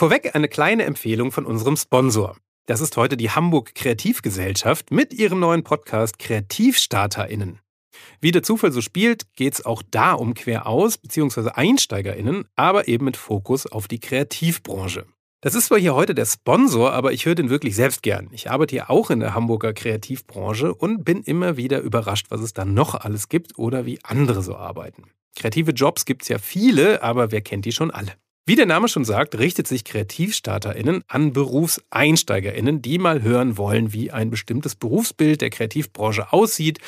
Vorweg eine kleine Empfehlung von unserem Sponsor. Das ist heute die Hamburg Kreativgesellschaft mit ihrem neuen Podcast KreativstarterInnen. Wie der Zufall so spielt, geht es auch da um Queraus- bzw. EinsteigerInnen, aber eben mit Fokus auf die Kreativbranche. Das ist zwar hier heute der Sponsor, aber ich höre den wirklich selbst gern. Ich arbeite hier auch in der Hamburger Kreativbranche und bin immer wieder überrascht, was es da noch alles gibt oder wie andere so arbeiten. Kreative Jobs gibt es ja viele, aber wer kennt die schon alle? Wie der Name schon sagt, richtet sich KreativstarterInnen an BerufseinsteigerInnen, die mal hören wollen, wie ein bestimmtes Berufsbild der Kreativbranche aussieht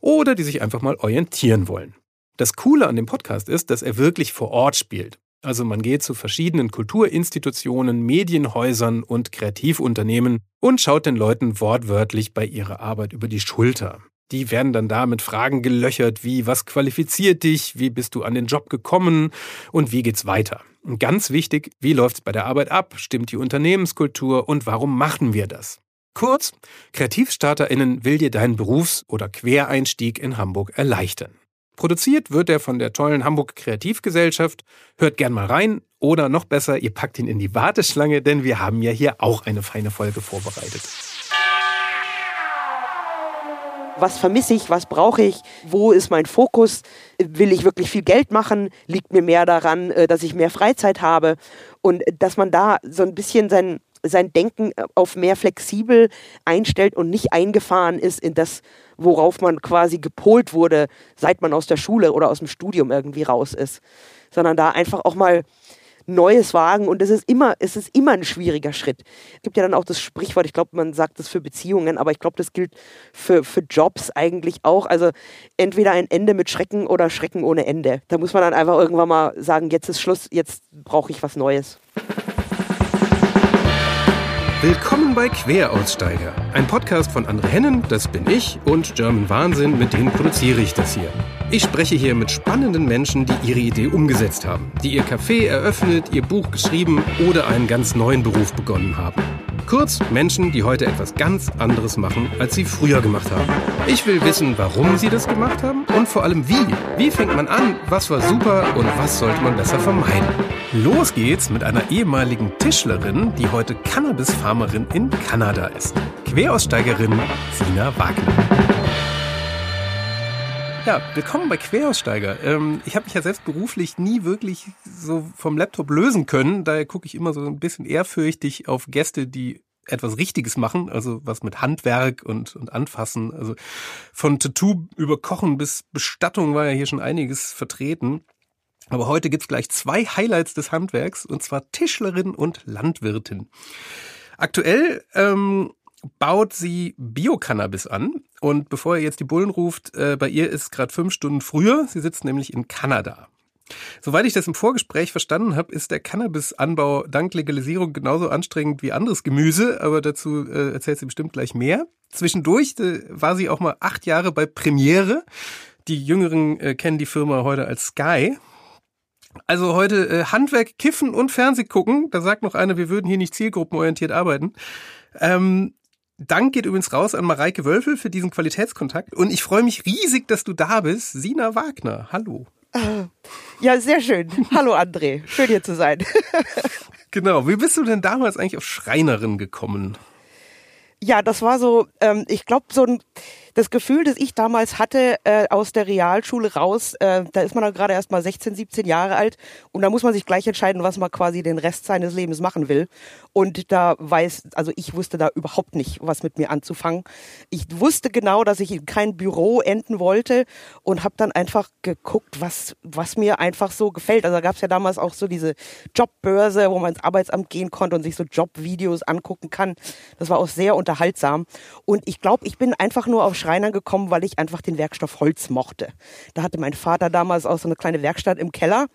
oder die sich einfach mal orientieren wollen. Das Coole an dem Podcast ist, dass er wirklich vor Ort spielt. Also man geht zu verschiedenen Kulturinstitutionen, Medienhäusern und Kreativunternehmen und schaut den Leuten wortwörtlich bei ihrer Arbeit über die Schulter. Die werden dann da mit Fragen gelöchert wie, was qualifiziert dich, wie bist du an den Job gekommen und wie geht's weiter. Und ganz wichtig, wie läuft's bei der Arbeit ab, stimmt die Unternehmenskultur und warum machen wir das? Kurz, KreativstarterInnen will dir deinen Berufs- oder Quereinstieg in Hamburg erleichtern. Produziert wird er von der tollen Hamburg Kreativgesellschaft. Hört gern mal rein. Oder noch besser, ihr packt ihn in die Warteschlange, denn wir haben ja hier auch eine feine Folge vorbereitet. Was vermisse ich? Was brauche ich? Wo ist mein Fokus? Will ich wirklich viel Geld machen? Liegt mir mehr daran, äh, dass ich mehr Freizeit habe? Und dass man da so ein bisschen sein, sein Denken auf mehr flexibel einstellt und nicht eingefahren ist in das, worauf man quasi gepolt wurde, seit man aus der Schule oder aus dem Studium irgendwie raus ist. Sondern da einfach auch mal Neues wagen und es ist immer, es ist immer ein schwieriger Schritt. Es gibt ja dann auch das Sprichwort, ich glaube, man sagt das für Beziehungen, aber ich glaube, das gilt für, für Jobs eigentlich auch. Also entweder ein Ende mit Schrecken oder Schrecken ohne Ende. Da muss man dann einfach irgendwann mal sagen, jetzt ist Schluss, jetzt brauche ich was Neues. Willkommen bei Queraussteiger, ein Podcast von André Hennen, das bin ich, und German Wahnsinn, mit denen produziere ich das hier. Ich spreche hier mit spannenden Menschen, die ihre Idee umgesetzt haben, die ihr Café eröffnet, ihr Buch geschrieben oder einen ganz neuen Beruf begonnen haben. Kurz Menschen, die heute etwas ganz anderes machen, als sie früher gemacht haben. Ich will wissen, warum sie das gemacht haben und vor allem wie. Wie fängt man an, was war super und was sollte man besser vermeiden. Los geht's mit einer ehemaligen Tischlerin, die heute Cannabis-Farmerin in Kanada ist. Queraussteigerin Sina Wagner. Ja, willkommen bei Queraussteiger. Ähm, ich habe mich ja selbst beruflich nie wirklich so vom Laptop lösen können. Daher gucke ich immer so ein bisschen ehrfürchtig auf Gäste, die etwas Richtiges machen, also was mit Handwerk und, und Anfassen. Also von Tattoo über Kochen bis Bestattung war ja hier schon einiges vertreten. Aber heute gibt's gleich zwei Highlights des Handwerks, und zwar Tischlerin und Landwirtin. Aktuell ähm, baut sie Bio-Cannabis an. Und bevor ihr jetzt die Bullen ruft, äh, bei ihr ist gerade fünf Stunden früher. Sie sitzt nämlich in Kanada. Soweit ich das im Vorgespräch verstanden habe, ist der Cannabis-Anbau dank Legalisierung genauso anstrengend wie anderes Gemüse, aber dazu äh, erzählt sie bestimmt gleich mehr. Zwischendurch äh, war sie auch mal acht Jahre bei Premiere. Die Jüngeren äh, kennen die Firma heute als Sky. Also heute äh, Handwerk, Kiffen und Fernseh gucken. Da sagt noch einer, wir würden hier nicht zielgruppenorientiert arbeiten. Ähm, Dank geht übrigens raus an Mareike Wölfel für diesen Qualitätskontakt. Und ich freue mich riesig, dass du da bist. Sina Wagner, hallo. Ja, sehr schön. Hallo André, schön hier zu sein. genau, wie bist du denn damals eigentlich auf Schreinerin gekommen? Ja, das war so, ähm, ich glaube, so ein das Gefühl, das ich damals hatte äh, aus der Realschule raus, äh, da ist man dann gerade erst mal 16, 17 Jahre alt und da muss man sich gleich entscheiden, was man quasi den Rest seines Lebens machen will. Und da weiß, also ich wusste da überhaupt nicht, was mit mir anzufangen. Ich wusste genau, dass ich in kein Büro enden wollte und habe dann einfach geguckt, was, was mir einfach so gefällt. Also da gab es ja damals auch so diese Jobbörse, wo man ins Arbeitsamt gehen konnte und sich so Jobvideos angucken kann. Das war auch sehr unterhaltsam. Und ich glaube, ich bin einfach nur auf Schreinern gekommen, weil ich einfach den Werkstoff Holz mochte. Da hatte mein Vater damals auch so eine kleine Werkstatt im Keller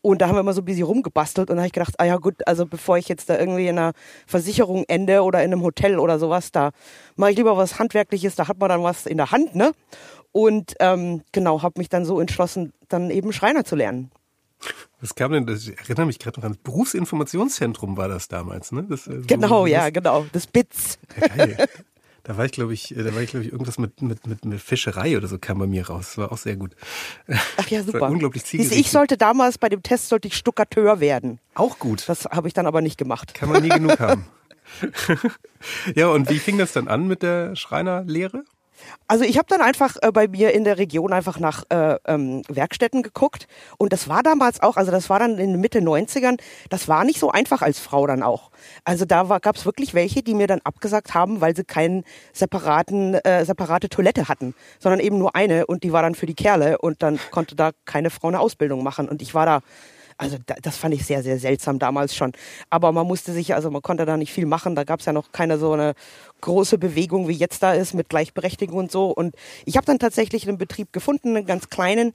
und da haben wir immer so ein bisschen rumgebastelt und da habe ich gedacht, ah ja gut, also bevor ich jetzt da irgendwie in einer Versicherung ende oder in einem Hotel oder sowas, da mache ich lieber was Handwerkliches, da hat man dann was in der Hand, ne? Und ähm, genau, habe mich dann so entschlossen, dann eben Schreiner zu lernen. Was kam denn, das, ich erinnere mich gerade noch an das Berufsinformationszentrum war das damals, ne? Das, äh, genau, so, ja, genau, das BITS. Ja, geil. Da war ich, glaube ich, da war ich, glaube ich, irgendwas mit, mit, mit, mit Fischerei oder so kam bei mir raus. Das war auch sehr gut. Ach ja, super. unglaublich Ich sollte damals bei dem Test sollte ich Stuckateur werden. Auch gut. Das habe ich dann aber nicht gemacht. Kann man nie genug haben. ja, und wie fing das dann an mit der Schreinerlehre? Also ich habe dann einfach äh, bei mir in der Region einfach nach äh, ähm, Werkstätten geguckt und das war damals auch, also das war dann in den Mitte 90ern, das war nicht so einfach als Frau dann auch. Also da gab es wirklich welche, die mir dann abgesagt haben, weil sie keinen separaten, äh, separate Toilette hatten, sondern eben nur eine und die war dann für die Kerle und dann konnte da keine Frau eine Ausbildung machen und ich war da also da, das fand ich sehr, sehr seltsam damals schon. Aber man musste sich, also man konnte da nicht viel machen. Da gab es ja noch keine so eine große Bewegung, wie jetzt da ist, mit Gleichberechtigung und so. Und ich habe dann tatsächlich einen Betrieb gefunden, einen ganz kleinen,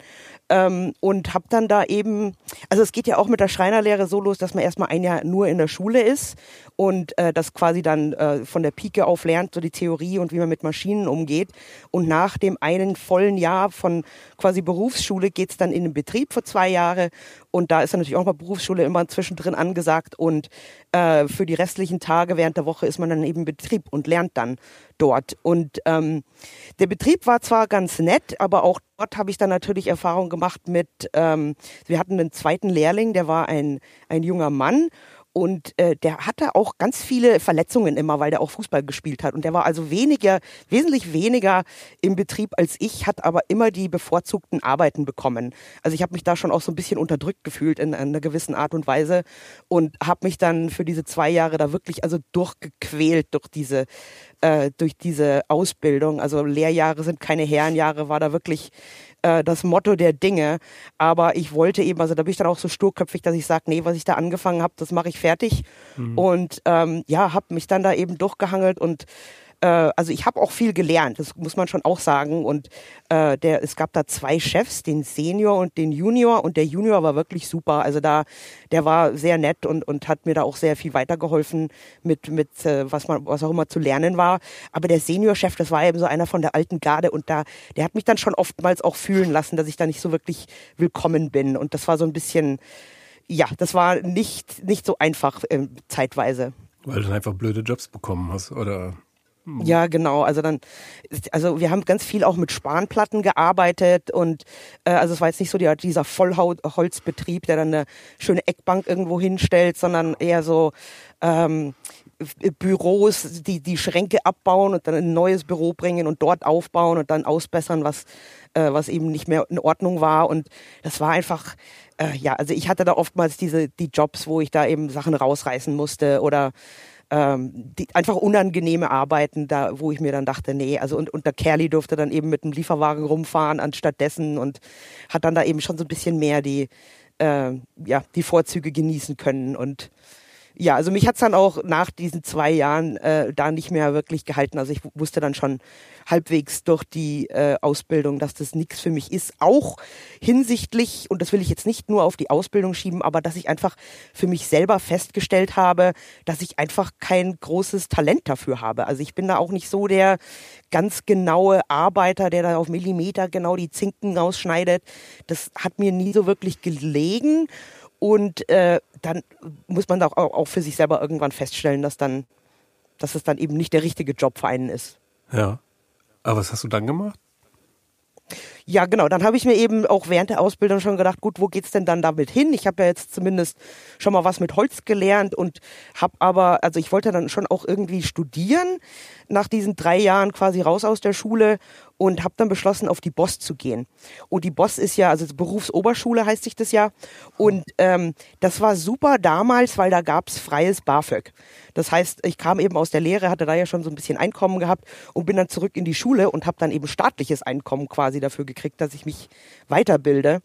ähm, und habe dann da eben, also es geht ja auch mit der Schreinerlehre so los, dass man erstmal ein Jahr nur in der Schule ist und äh, das quasi dann äh, von der Pike auf lernt, so die Theorie und wie man mit Maschinen umgeht. Und nach dem einen vollen Jahr von quasi Berufsschule geht's dann in den Betrieb für zwei Jahre und da ist dann natürlich auch mal Berufsschule immer zwischendrin angesagt und äh, für die restlichen Tage während der Woche ist man dann eben Betrieb und lernt dann dort. Und ähm, der Betrieb war zwar ganz nett, aber auch dort habe ich dann natürlich Erfahrung gemacht mit, ähm, wir hatten einen zweiten Lehrling, der war ein, ein junger Mann und äh, der hatte auch ganz viele Verletzungen immer, weil der auch Fußball gespielt hat. Und der war also weniger, wesentlich weniger im Betrieb als ich, hat aber immer die bevorzugten Arbeiten bekommen. Also ich habe mich da schon auch so ein bisschen unterdrückt gefühlt in, in einer gewissen Art und Weise und habe mich dann für diese zwei Jahre da wirklich also durchgequält durch diese äh, durch diese Ausbildung. Also Lehrjahre sind keine Herrenjahre, war da wirklich äh, das Motto der Dinge. Aber ich wollte eben, also da bin ich dann auch so sturköpfig, dass ich sage, nee, was ich da angefangen habe, das mache ich fertig. Mhm. Und ähm, ja, habe mich dann da eben durchgehangelt und äh, also ich habe auch viel gelernt, das muss man schon auch sagen. Und äh, der, es gab da zwei Chefs, den Senior und den Junior. Und der Junior war wirklich super. Also da, der war sehr nett und, und hat mir da auch sehr viel weitergeholfen mit, mit äh, was man, was auch immer zu lernen war. Aber der Senior-Chef, das war eben so einer von der alten Garde und da, der hat mich dann schon oftmals auch fühlen lassen, dass ich da nicht so wirklich willkommen bin. Und das war so ein bisschen, ja, das war nicht, nicht so einfach äh, zeitweise. Weil du dann einfach blöde Jobs bekommen hast, oder? Ja, genau. Also dann, also wir haben ganz viel auch mit Spanplatten gearbeitet und äh, also es war jetzt nicht so die, dieser Vollholzbetrieb, der dann eine schöne Eckbank irgendwo hinstellt, sondern eher so ähm, Büros, die die Schränke abbauen und dann ein neues Büro bringen und dort aufbauen und dann ausbessern, was äh, was eben nicht mehr in Ordnung war und das war einfach äh, ja, also ich hatte da oftmals diese die Jobs, wo ich da eben Sachen rausreißen musste oder ähm, die einfach unangenehme Arbeiten, da wo ich mir dann dachte, nee, also und, und der Kerli durfte dann eben mit dem Lieferwagen rumfahren anstatt dessen und hat dann da eben schon so ein bisschen mehr die äh, ja die Vorzüge genießen können und ja, also mich hat's dann auch nach diesen zwei Jahren äh, da nicht mehr wirklich gehalten. Also ich wusste dann schon halbwegs durch die äh, Ausbildung, dass das nichts für mich ist. Auch hinsichtlich, und das will ich jetzt nicht nur auf die Ausbildung schieben, aber dass ich einfach für mich selber festgestellt habe, dass ich einfach kein großes Talent dafür habe. Also ich bin da auch nicht so der ganz genaue Arbeiter, der da auf Millimeter genau die Zinken rausschneidet. Das hat mir nie so wirklich gelegen. Und äh, dann muss man auch, auch für sich selber irgendwann feststellen, dass dann, dass es dann eben nicht der richtige Job für einen ist. Ja. Aber was hast du dann gemacht? Ja, genau. Dann habe ich mir eben auch während der Ausbildung schon gedacht, gut, wo geht's denn dann damit hin? Ich habe ja jetzt zumindest schon mal was mit Holz gelernt und habe aber, also ich wollte dann schon auch irgendwie studieren nach diesen drei Jahren quasi raus aus der Schule und habe dann beschlossen, auf die Boss zu gehen. Und die Boss ist ja, also Berufsoberschule heißt sich das ja. Und ähm, das war super damals, weil da gab's freies BAföG. Das heißt, ich kam eben aus der Lehre, hatte da ja schon so ein bisschen Einkommen gehabt und bin dann zurück in die Schule und habe dann eben staatliches Einkommen quasi dafür gekriegt, dass ich mich weiterbilde.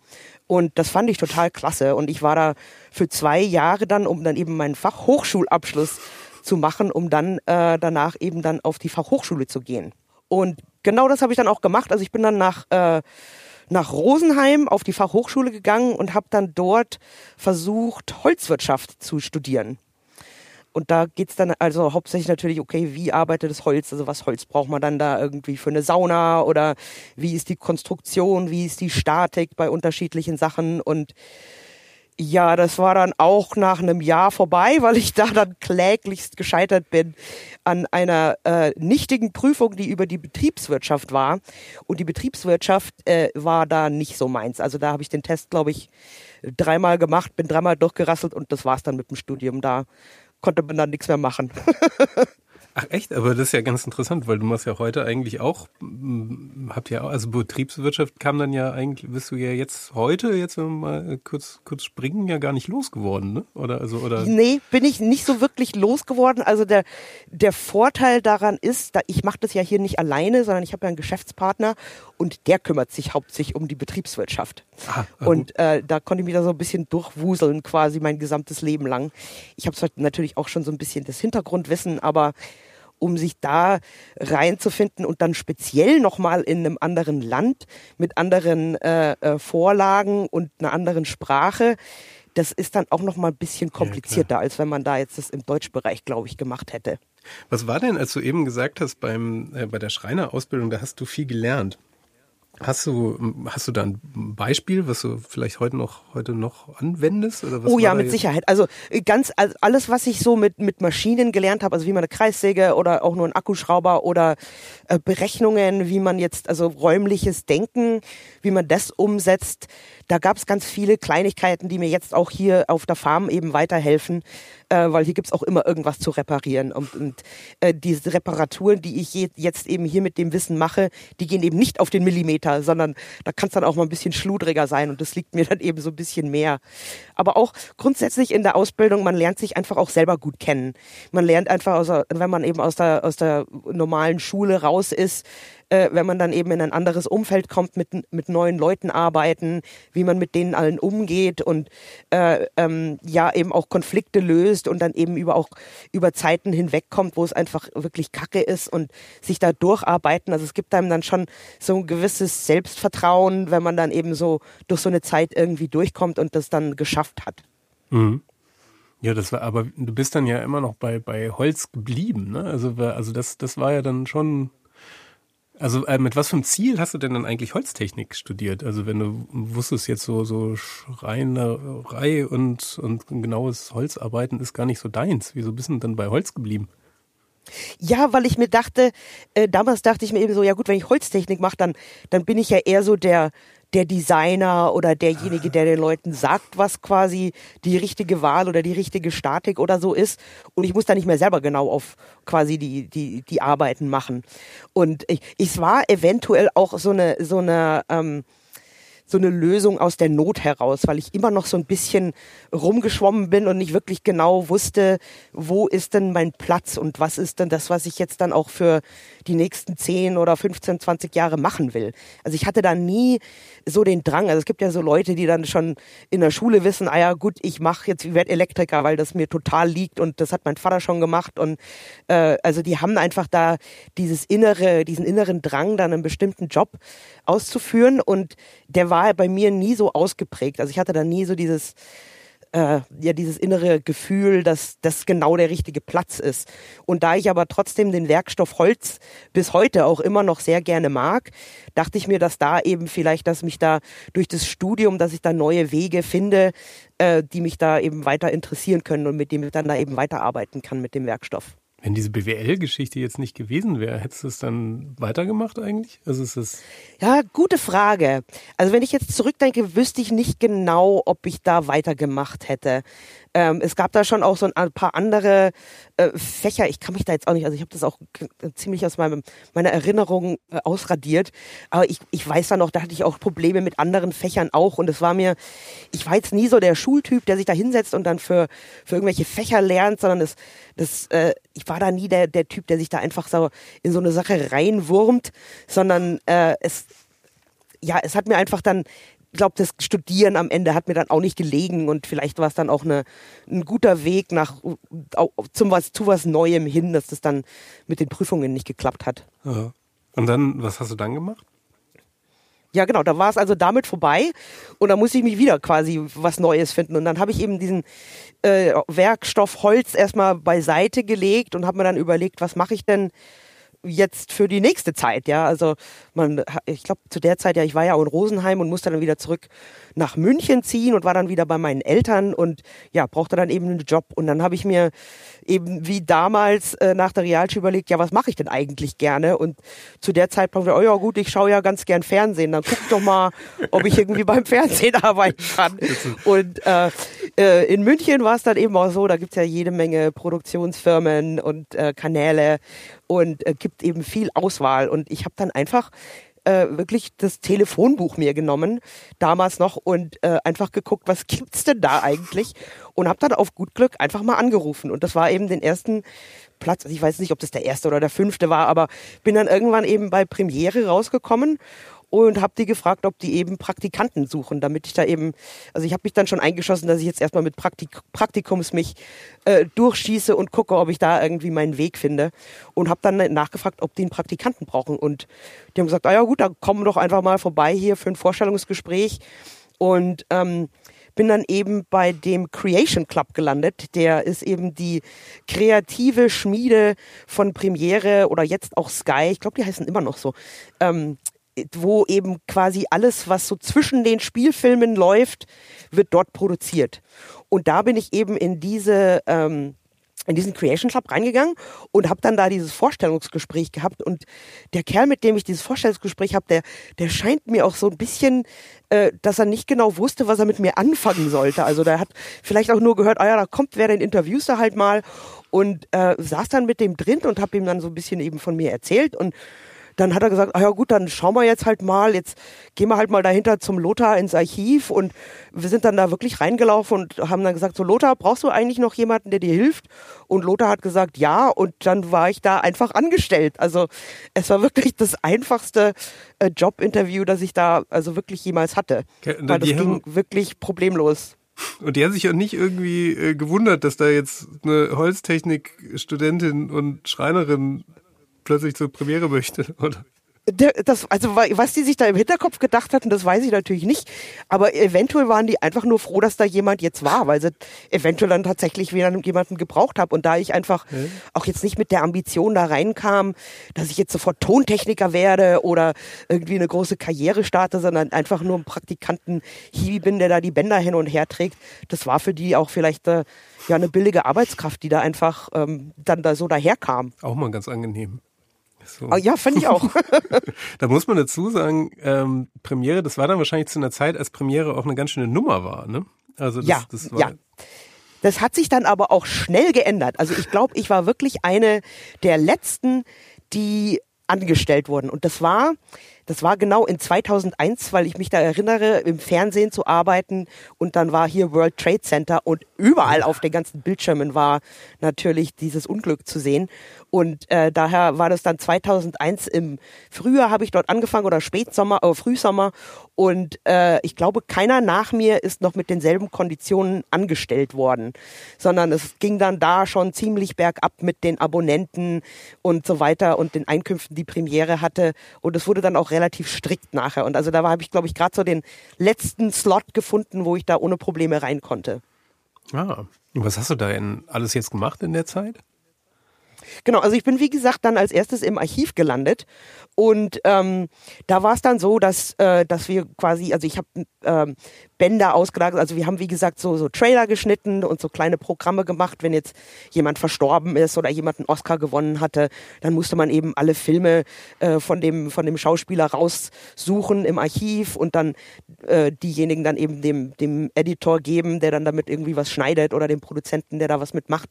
Und das fand ich total klasse. Und ich war da für zwei Jahre dann, um dann eben meinen Fachhochschulabschluss zu machen, um dann äh, danach eben dann auf die Fachhochschule zu gehen. Und genau das habe ich dann auch gemacht. Also ich bin dann nach, äh, nach Rosenheim auf die Fachhochschule gegangen und habe dann dort versucht, Holzwirtschaft zu studieren. Und da geht's dann also hauptsächlich natürlich, okay, wie arbeitet das Holz? Also was Holz braucht man dann da irgendwie für eine Sauna oder wie ist die Konstruktion, wie ist die Statik bei unterschiedlichen Sachen? Und Ja, das war dann auch nach einem Jahr vorbei, weil ich da dann kläglichst gescheitert bin an einer äh, nichtigen Prüfung, die über die Betriebswirtschaft war. Und die Betriebswirtschaft äh, war da nicht so meins. Also da habe ich den Test, glaube ich, dreimal gemacht, bin dreimal durchgerasselt und das war's dann mit dem Studium. Da konnte man dann nichts mehr machen. Ach echt, aber das ist ja ganz interessant, weil du machst ja heute eigentlich auch, hm, habt ja auch, also Betriebswirtschaft kam dann ja eigentlich, bist du ja jetzt heute, jetzt wenn wir mal kurz, kurz springen, ja gar nicht losgeworden, ne? Oder also oder? Nee, bin ich nicht so wirklich losgeworden. Also der, der Vorteil daran ist, da, ich mache das ja hier nicht alleine, sondern ich habe ja einen Geschäftspartner und der kümmert sich hauptsächlich um die Betriebswirtschaft. Ah, und äh, da konnte ich mich da so ein bisschen durchwuseln, quasi mein gesamtes Leben lang. Ich habe natürlich auch schon so ein bisschen das Hintergrundwissen, aber um sich da reinzufinden und dann speziell nochmal in einem anderen Land mit anderen äh, äh, Vorlagen und einer anderen Sprache. Das ist dann auch nochmal ein bisschen komplizierter, ja, als wenn man da jetzt das im Deutschbereich, glaube ich, gemacht hätte. Was war denn, als du eben gesagt hast, beim, äh, bei der Schreinerausbildung, da hast du viel gelernt? Hast du, hast du da ein Beispiel, was du vielleicht heute noch, heute noch anwendest? Oder was oh ja, mit Sicherheit. Also äh, ganz, also alles, was ich so mit, mit Maschinen gelernt habe, also wie man eine Kreissäge oder auch nur einen Akkuschrauber oder äh, Berechnungen, wie man jetzt, also räumliches Denken, wie man das umsetzt, da gab es ganz viele Kleinigkeiten, die mir jetzt auch hier auf der Farm eben weiterhelfen, äh, weil hier gibt's auch immer irgendwas zu reparieren. Und, und äh, diese Reparaturen, die ich je, jetzt eben hier mit dem Wissen mache, die gehen eben nicht auf den Millimeter, sondern da kann es dann auch mal ein bisschen schludriger sein und das liegt mir dann eben so ein bisschen mehr. Aber auch grundsätzlich in der Ausbildung, man lernt sich einfach auch selber gut kennen. Man lernt einfach, aus, wenn man eben aus der, aus der normalen Schule raus ist, äh, wenn man dann eben in ein anderes Umfeld kommt, mit, mit neuen Leuten arbeiten, wie man mit denen allen umgeht und äh, ähm, ja eben auch Konflikte löst und dann eben über auch über Zeiten hinwegkommt, wo es einfach wirklich Kacke ist und sich da durcharbeiten. Also es gibt einem dann schon so ein gewisses Selbstvertrauen, wenn man dann eben so durch so eine Zeit irgendwie durchkommt und das dann geschafft hat. Mhm. Ja, das war, aber du bist dann ja immer noch bei, bei Holz geblieben, ne? Also, also das, das war ja dann schon also äh, mit was für einem Ziel hast du denn dann eigentlich Holztechnik studiert? Also wenn du wusstest jetzt so so Schreinerei und und genaues Holzarbeiten ist gar nicht so deins. Wieso bist du denn bei Holz geblieben? Ja, weil ich mir dachte, äh, damals dachte ich mir eben so, ja gut, wenn ich Holztechnik mache, dann dann bin ich ja eher so der der Designer oder derjenige, der den Leuten sagt, was quasi die richtige Wahl oder die richtige Statik oder so ist. Und ich muss da nicht mehr selber genau auf quasi die, die, die Arbeiten machen. Und ich, ich war eventuell auch so eine, so eine, ähm, so eine Lösung aus der Not heraus, weil ich immer noch so ein bisschen rumgeschwommen bin und nicht wirklich genau wusste, wo ist denn mein Platz und was ist denn das, was ich jetzt dann auch für die nächsten 10 oder 15, 20 Jahre machen will. Also ich hatte da nie so den Drang. Also es gibt ja so Leute, die dann schon in der Schule wissen, ah ja gut, ich mache jetzt, ich werde Elektriker, weil das mir total liegt und das hat mein Vater schon gemacht. Und äh, also die haben einfach da dieses innere, diesen inneren Drang, dann einen bestimmten Job auszuführen. Und der war bei mir nie so ausgeprägt. Also ich hatte da nie so dieses äh, ja dieses innere Gefühl, dass das genau der richtige Platz ist. Und da ich aber trotzdem den Werkstoff Holz bis heute auch immer noch sehr gerne mag, dachte ich mir, dass da eben vielleicht, dass mich da durch das Studium, dass ich da neue Wege finde, äh, die mich da eben weiter interessieren können und mit dem ich dann da eben weiterarbeiten kann mit dem Werkstoff. Wenn diese BWL-Geschichte jetzt nicht gewesen wäre, hättest du es dann weitergemacht eigentlich? Also ist es ja, gute Frage. Also wenn ich jetzt zurückdenke, wüsste ich nicht genau, ob ich da weitergemacht hätte. Ähm, es gab da schon auch so ein paar andere äh, Fächer. Ich kann mich da jetzt auch nicht, also ich habe das auch ziemlich aus meinem, meiner Erinnerung äh, ausradiert. Aber ich, ich weiß da noch, da hatte ich auch Probleme mit anderen Fächern auch. Und es war mir, ich war jetzt nie so der Schultyp, der sich da hinsetzt und dann für, für irgendwelche Fächer lernt, sondern das, das, äh, ich war da nie der, der Typ, der sich da einfach so in so eine Sache reinwurmt, sondern äh, es, ja, es hat mir einfach dann glaube, das Studieren am Ende hat mir dann auch nicht gelegen und vielleicht war es dann auch eine, ein guter Weg nach zum was, zu was Neuem hin, dass das dann mit den Prüfungen nicht geklappt hat. Ja. Und dann, was hast du dann gemacht? Ja, genau, da war es also damit vorbei und da musste ich mich wieder quasi was Neues finden. Und dann habe ich eben diesen äh, Werkstoff Holz erstmal beiseite gelegt und habe mir dann überlegt, was mache ich denn jetzt für die nächste Zeit, ja. Also man, ich glaube zu der Zeit ja, ich war ja auch in Rosenheim und musste dann wieder zurück nach München ziehen und war dann wieder bei meinen Eltern und ja, brauchte dann eben einen Job. Und dann habe ich mir eben wie damals äh, nach der Realschule überlegt, ja, was mache ich denn eigentlich gerne? Und zu der Zeit dachte ich, oh ja gut, ich schaue ja ganz gern Fernsehen, dann guck doch mal, ob ich irgendwie beim Fernsehen arbeiten kann. Und äh, äh, in München war es dann eben auch so, da gibt's ja jede Menge Produktionsfirmen und äh, Kanäle und äh, gibt eben viel Auswahl. Und ich habe dann einfach äh, wirklich das Telefonbuch mir genommen, damals noch, und äh, einfach geguckt, was gibt's denn da eigentlich? Und habe dann auf gut Glück einfach mal angerufen. Und das war eben den ersten Platz, also ich weiß nicht, ob das der erste oder der fünfte war, aber bin dann irgendwann eben bei Premiere rausgekommen und habe die gefragt, ob die eben Praktikanten suchen, damit ich da eben, also ich habe mich dann schon eingeschossen, dass ich jetzt erstmal mit Praktik Praktikums mich äh, durchschieße und gucke, ob ich da irgendwie meinen Weg finde und habe dann nachgefragt, ob die einen Praktikanten brauchen und die haben gesagt, ah ja gut, dann kommen doch einfach mal vorbei hier für ein Vorstellungsgespräch und ähm, bin dann eben bei dem Creation Club gelandet. Der ist eben die kreative Schmiede von Premiere oder jetzt auch Sky. Ich glaube, die heißen immer noch so. Ähm, wo eben quasi alles, was so zwischen den Spielfilmen läuft, wird dort produziert. Und da bin ich eben in diese ähm, in diesen Creation Club reingegangen und habe dann da dieses Vorstellungsgespräch gehabt und der Kerl, mit dem ich dieses Vorstellungsgespräch habe, der der scheint mir auch so ein bisschen, äh, dass er nicht genau wusste, was er mit mir anfangen sollte. Also der hat vielleicht auch nur gehört, ah ja, da kommt wer, den interviewst du halt mal und äh, saß dann mit dem drin und habe ihm dann so ein bisschen eben von mir erzählt und dann hat er gesagt, ah ja gut, dann schauen wir jetzt halt mal, jetzt gehen wir halt mal dahinter zum Lothar ins Archiv und wir sind dann da wirklich reingelaufen und haben dann gesagt, so Lothar, brauchst du eigentlich noch jemanden, der dir hilft? Und Lothar hat gesagt, ja und dann war ich da einfach angestellt. Also es war wirklich das einfachste äh, Jobinterview, das ich da also wirklich jemals hatte. Okay, Weil das ging wirklich problemlos. Und die haben sich ja nicht irgendwie äh, gewundert, dass da jetzt eine Holztechnik-Studentin und Schreinerin plötzlich zur Premiere möchte, oder? Das, also was die sich da im Hinterkopf gedacht hatten, das weiß ich natürlich nicht. Aber eventuell waren die einfach nur froh, dass da jemand jetzt war, weil sie eventuell dann tatsächlich wieder jemanden gebraucht haben. Und da ich einfach ja. auch jetzt nicht mit der Ambition da reinkam, dass ich jetzt sofort Tontechniker werde oder irgendwie eine große Karriere starte, sondern einfach nur ein Praktikanten Hiwi bin, der da die Bänder hin und her trägt, das war für die auch vielleicht äh, ja eine billige Arbeitskraft, die da einfach ähm, dann da so daherkam. Auch mal ganz angenehm. So. Oh, ja, finde ich auch. da muss man dazu sagen, ähm, Premiere, das war dann wahrscheinlich zu einer Zeit, als Premiere auch eine ganz schöne Nummer war, ne? Also das, ja, das war ja. Das hat sich dann aber auch schnell geändert. Also ich glaube, ich war wirklich eine der letzten, die angestellt wurden. Und das war, das war genau in 2001, weil ich mich da erinnere, im Fernsehen zu arbeiten. Und dann war hier World Trade Center und überall auf den ganzen Bildschirmen war natürlich dieses Unglück zu sehen. Und äh, daher war das dann 2001 im Frühjahr habe ich dort angefangen oder Spätsommer, äh, Frühsommer. Und äh, ich glaube, keiner nach mir ist noch mit denselben Konditionen angestellt worden, sondern es ging dann da schon ziemlich bergab mit den Abonnenten und so weiter und den Einkünften, die Premiere hatte. Und es wurde dann auch relativ strikt nachher. Und also da habe ich, glaube ich, gerade so den letzten Slot gefunden, wo ich da ohne Probleme rein konnte. Ah, und was hast du da in alles jetzt gemacht in der Zeit? Genau, also ich bin wie gesagt dann als erstes im Archiv gelandet und ähm, da war es dann so, dass, äh, dass wir quasi, also ich habe ähm, Bänder ausgelagert, also wir haben wie gesagt so, so Trailer geschnitten und so kleine Programme gemacht, wenn jetzt jemand verstorben ist oder jemand einen Oscar gewonnen hatte, dann musste man eben alle Filme äh, von, dem, von dem Schauspieler raussuchen im Archiv und dann äh, diejenigen dann eben dem, dem Editor geben, der dann damit irgendwie was schneidet oder dem Produzenten, der da was mitmacht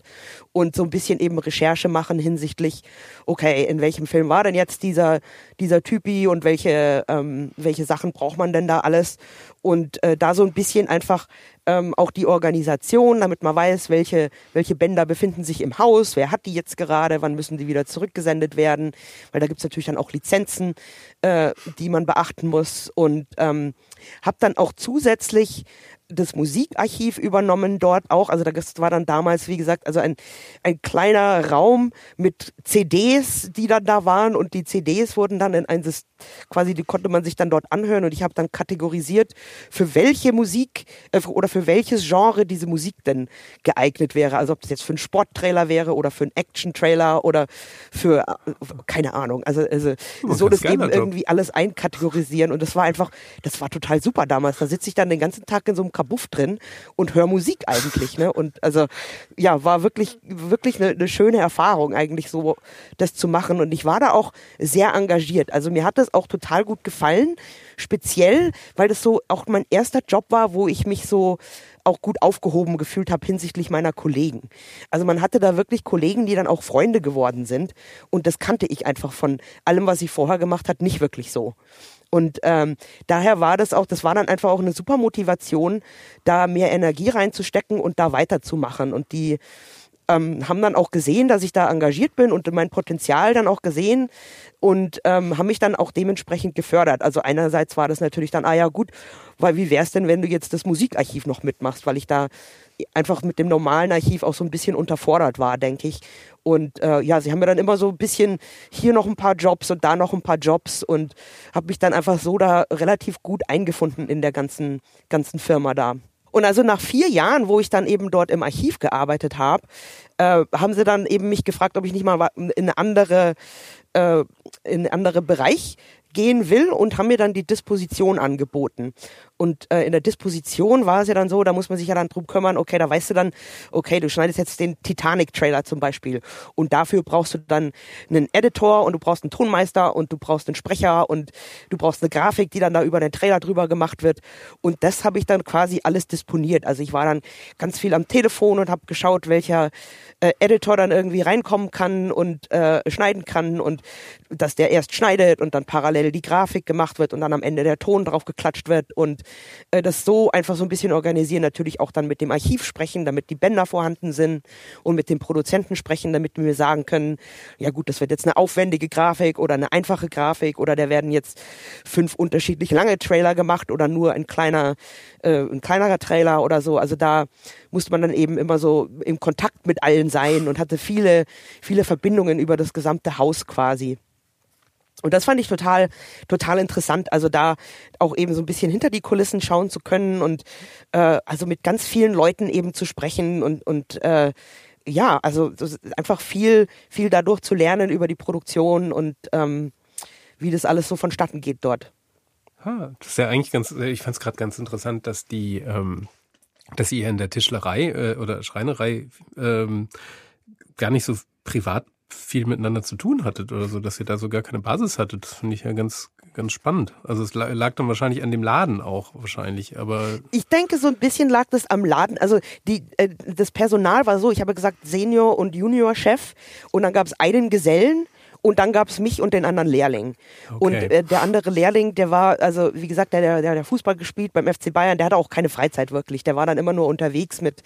und so ein bisschen eben Recherche machen hinsichtlich, okay, in welchem Film war denn jetzt dieser dieser Typi und welche, ähm, welche Sachen braucht man denn da alles. Und äh, da so ein bisschen einfach ähm, auch die Organisation, damit man weiß, welche, welche Bänder befinden sich im Haus, wer hat die jetzt gerade, wann müssen die wieder zurückgesendet werden, weil da gibt's natürlich dann auch Lizenzen, äh, die man beachten muss. Und ähm, habe dann auch zusätzlich das Musikarchiv übernommen dort auch. Also das war dann damals, wie gesagt, also ein, ein kleiner Raum mit CDs, die dann da waren und die CDs wurden dann in ein quasi die konnte man sich dann dort anhören und ich habe dann kategorisiert, für welche Musik äh, oder für für welches Genre diese Musik denn geeignet wäre. Also ob das jetzt für einen Sporttrailer wäre oder für einen Action-Trailer oder für, äh, keine Ahnung. Also, also oh, so das eben irgendwie alles einkategorisieren. Und das war einfach, das war total super damals. Da sitze ich dann den ganzen Tag in so einem Kabuff drin und höre Musik eigentlich. Ne? Und also ja, war wirklich, wirklich eine, eine schöne Erfahrung eigentlich so, das zu machen. Und ich war da auch sehr engagiert. Also mir hat das auch total gut gefallen speziell, weil das so auch mein erster Job war, wo ich mich so auch gut aufgehoben gefühlt habe hinsichtlich meiner Kollegen. Also man hatte da wirklich Kollegen, die dann auch Freunde geworden sind und das kannte ich einfach von allem, was ich vorher gemacht hat, nicht wirklich so. Und ähm, daher war das auch, das war dann einfach auch eine super Motivation, da mehr Energie reinzustecken und da weiterzumachen. Und die ähm, haben dann auch gesehen, dass ich da engagiert bin und mein Potenzial dann auch gesehen und ähm, haben mich dann auch dementsprechend gefördert. Also einerseits war das natürlich dann, ah ja gut, weil wie wär's denn, wenn du jetzt das Musikarchiv noch mitmachst, weil ich da einfach mit dem normalen Archiv auch so ein bisschen unterfordert war, denke ich. Und äh, ja, sie haben mir dann immer so ein bisschen hier noch ein paar Jobs und da noch ein paar Jobs und habe mich dann einfach so da relativ gut eingefunden in der ganzen ganzen Firma da. Und also nach vier Jahren, wo ich dann eben dort im Archiv gearbeitet habe, äh, haben sie dann eben mich gefragt, ob ich nicht mal in eine andere, äh, in einen anderen Bereich gehen will und haben mir dann die Disposition angeboten. Und äh, in der Disposition war es ja dann so, da muss man sich ja dann drum kümmern, okay, da weißt du dann, okay, du schneidest jetzt den Titanic-Trailer zum Beispiel. Und dafür brauchst du dann einen Editor und du brauchst einen Tonmeister und du brauchst einen Sprecher und du brauchst eine Grafik, die dann da über den Trailer drüber gemacht wird. Und das habe ich dann quasi alles disponiert. Also ich war dann ganz viel am Telefon und habe geschaut, welcher äh, Editor dann irgendwie reinkommen kann und äh, schneiden kann und dass der erst schneidet und dann parallel die Grafik gemacht wird und dann am Ende der Ton drauf geklatscht wird und äh, das so einfach so ein bisschen organisieren, natürlich auch dann mit dem Archiv sprechen, damit die Bänder vorhanden sind und mit dem Produzenten sprechen, damit wir sagen können, ja gut, das wird jetzt eine aufwendige Grafik oder eine einfache Grafik oder da werden jetzt fünf unterschiedlich lange Trailer gemacht oder nur ein kleiner, äh, ein kleinerer Trailer oder so. Also da musste man dann eben immer so im Kontakt mit allen sein und hatte viele, viele Verbindungen über das gesamte Haus quasi. Und das fand ich total, total interessant. Also da auch eben so ein bisschen hinter die Kulissen schauen zu können und äh, also mit ganz vielen Leuten eben zu sprechen und, und äh, ja, also einfach viel, viel dadurch zu lernen über die Produktion und ähm, wie das alles so vonstatten geht dort. Ah, das ist ja eigentlich ganz, ich fand es gerade ganz interessant, dass die, ähm, dass ihr in der Tischlerei äh, oder Schreinerei ähm, gar nicht so privat viel miteinander zu tun hattet oder so, dass ihr da so gar keine Basis hattet. Das finde ich ja ganz, ganz spannend. Also es lag dann wahrscheinlich an dem Laden auch wahrscheinlich, aber. Ich denke, so ein bisschen lag das am Laden. Also die, äh, das Personal war so, ich habe gesagt Senior und Junior Chef und dann gab es einen Gesellen und dann gab es mich und den anderen Lehrling. Okay. Und äh, der andere Lehrling, der war, also wie gesagt, der, der, der Fußball gespielt beim FC Bayern, der hatte auch keine Freizeit wirklich. Der war dann immer nur unterwegs mit,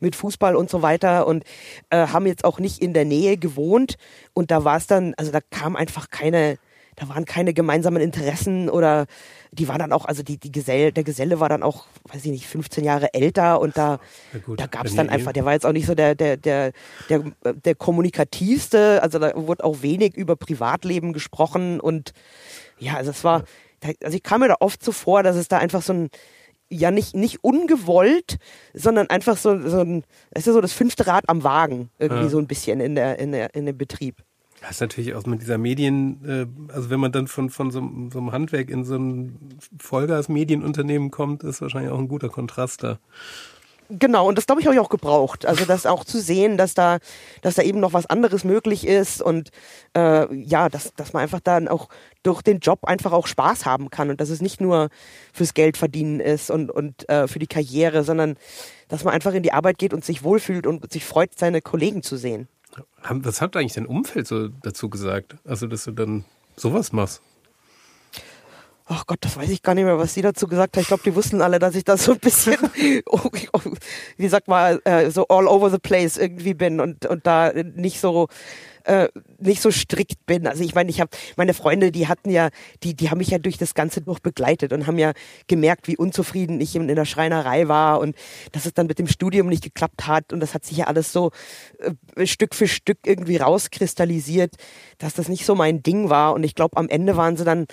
mit Fußball und so weiter und äh, haben jetzt auch nicht in der Nähe gewohnt. Und da war es dann, also da kam einfach keine, da waren keine gemeinsamen Interessen oder die waren dann auch, also die, die Gesell, der Geselle war dann auch, weiß ich nicht, 15 Jahre älter und da, gut, da gab es dann einfach, der war jetzt auch nicht so der, der, der, der, der kommunikativste, also da wurde auch wenig über Privatleben gesprochen und ja, also es war, also ich kam mir da oft so vor, dass es da einfach so ein, ja nicht, nicht ungewollt, sondern einfach so, so ein, es ist so das fünfte Rad am Wagen, irgendwie ja. so ein bisschen in der, in der, in dem Betrieb. Das ist natürlich auch mit dieser Medien, äh, also wenn man dann von, von so, so einem Handwerk in so ein Vollgas-Medienunternehmen kommt, ist wahrscheinlich auch ein guter Kontrast da. Genau, und das glaube ich habe ich auch gebraucht. Also das auch zu sehen, dass da, dass da eben noch was anderes möglich ist und äh, ja, dass, dass man einfach dann auch durch den Job einfach auch Spaß haben kann und dass es nicht nur fürs Geld verdienen ist und, und äh, für die Karriere, sondern dass man einfach in die Arbeit geht und sich wohlfühlt und sich freut, seine Kollegen zu sehen. Was hat eigentlich dein Umfeld so dazu gesagt? Also, dass du dann sowas machst? Ach Gott, das weiß ich gar nicht mehr, was sie dazu gesagt hat. Ich glaube, die wussten alle, dass ich da so ein bisschen, wie sagt man, äh, so all over the place irgendwie bin und, und da nicht so äh, nicht so strikt bin. Also ich meine, ich habe meine Freunde, die hatten ja, die, die haben mich ja durch das Ganze durch begleitet und haben ja gemerkt, wie unzufrieden ich in, in der Schreinerei war und dass es dann mit dem Studium nicht geklappt hat und das hat sich ja alles so äh, Stück für Stück irgendwie rauskristallisiert, dass das nicht so mein Ding war und ich glaube, am Ende waren sie dann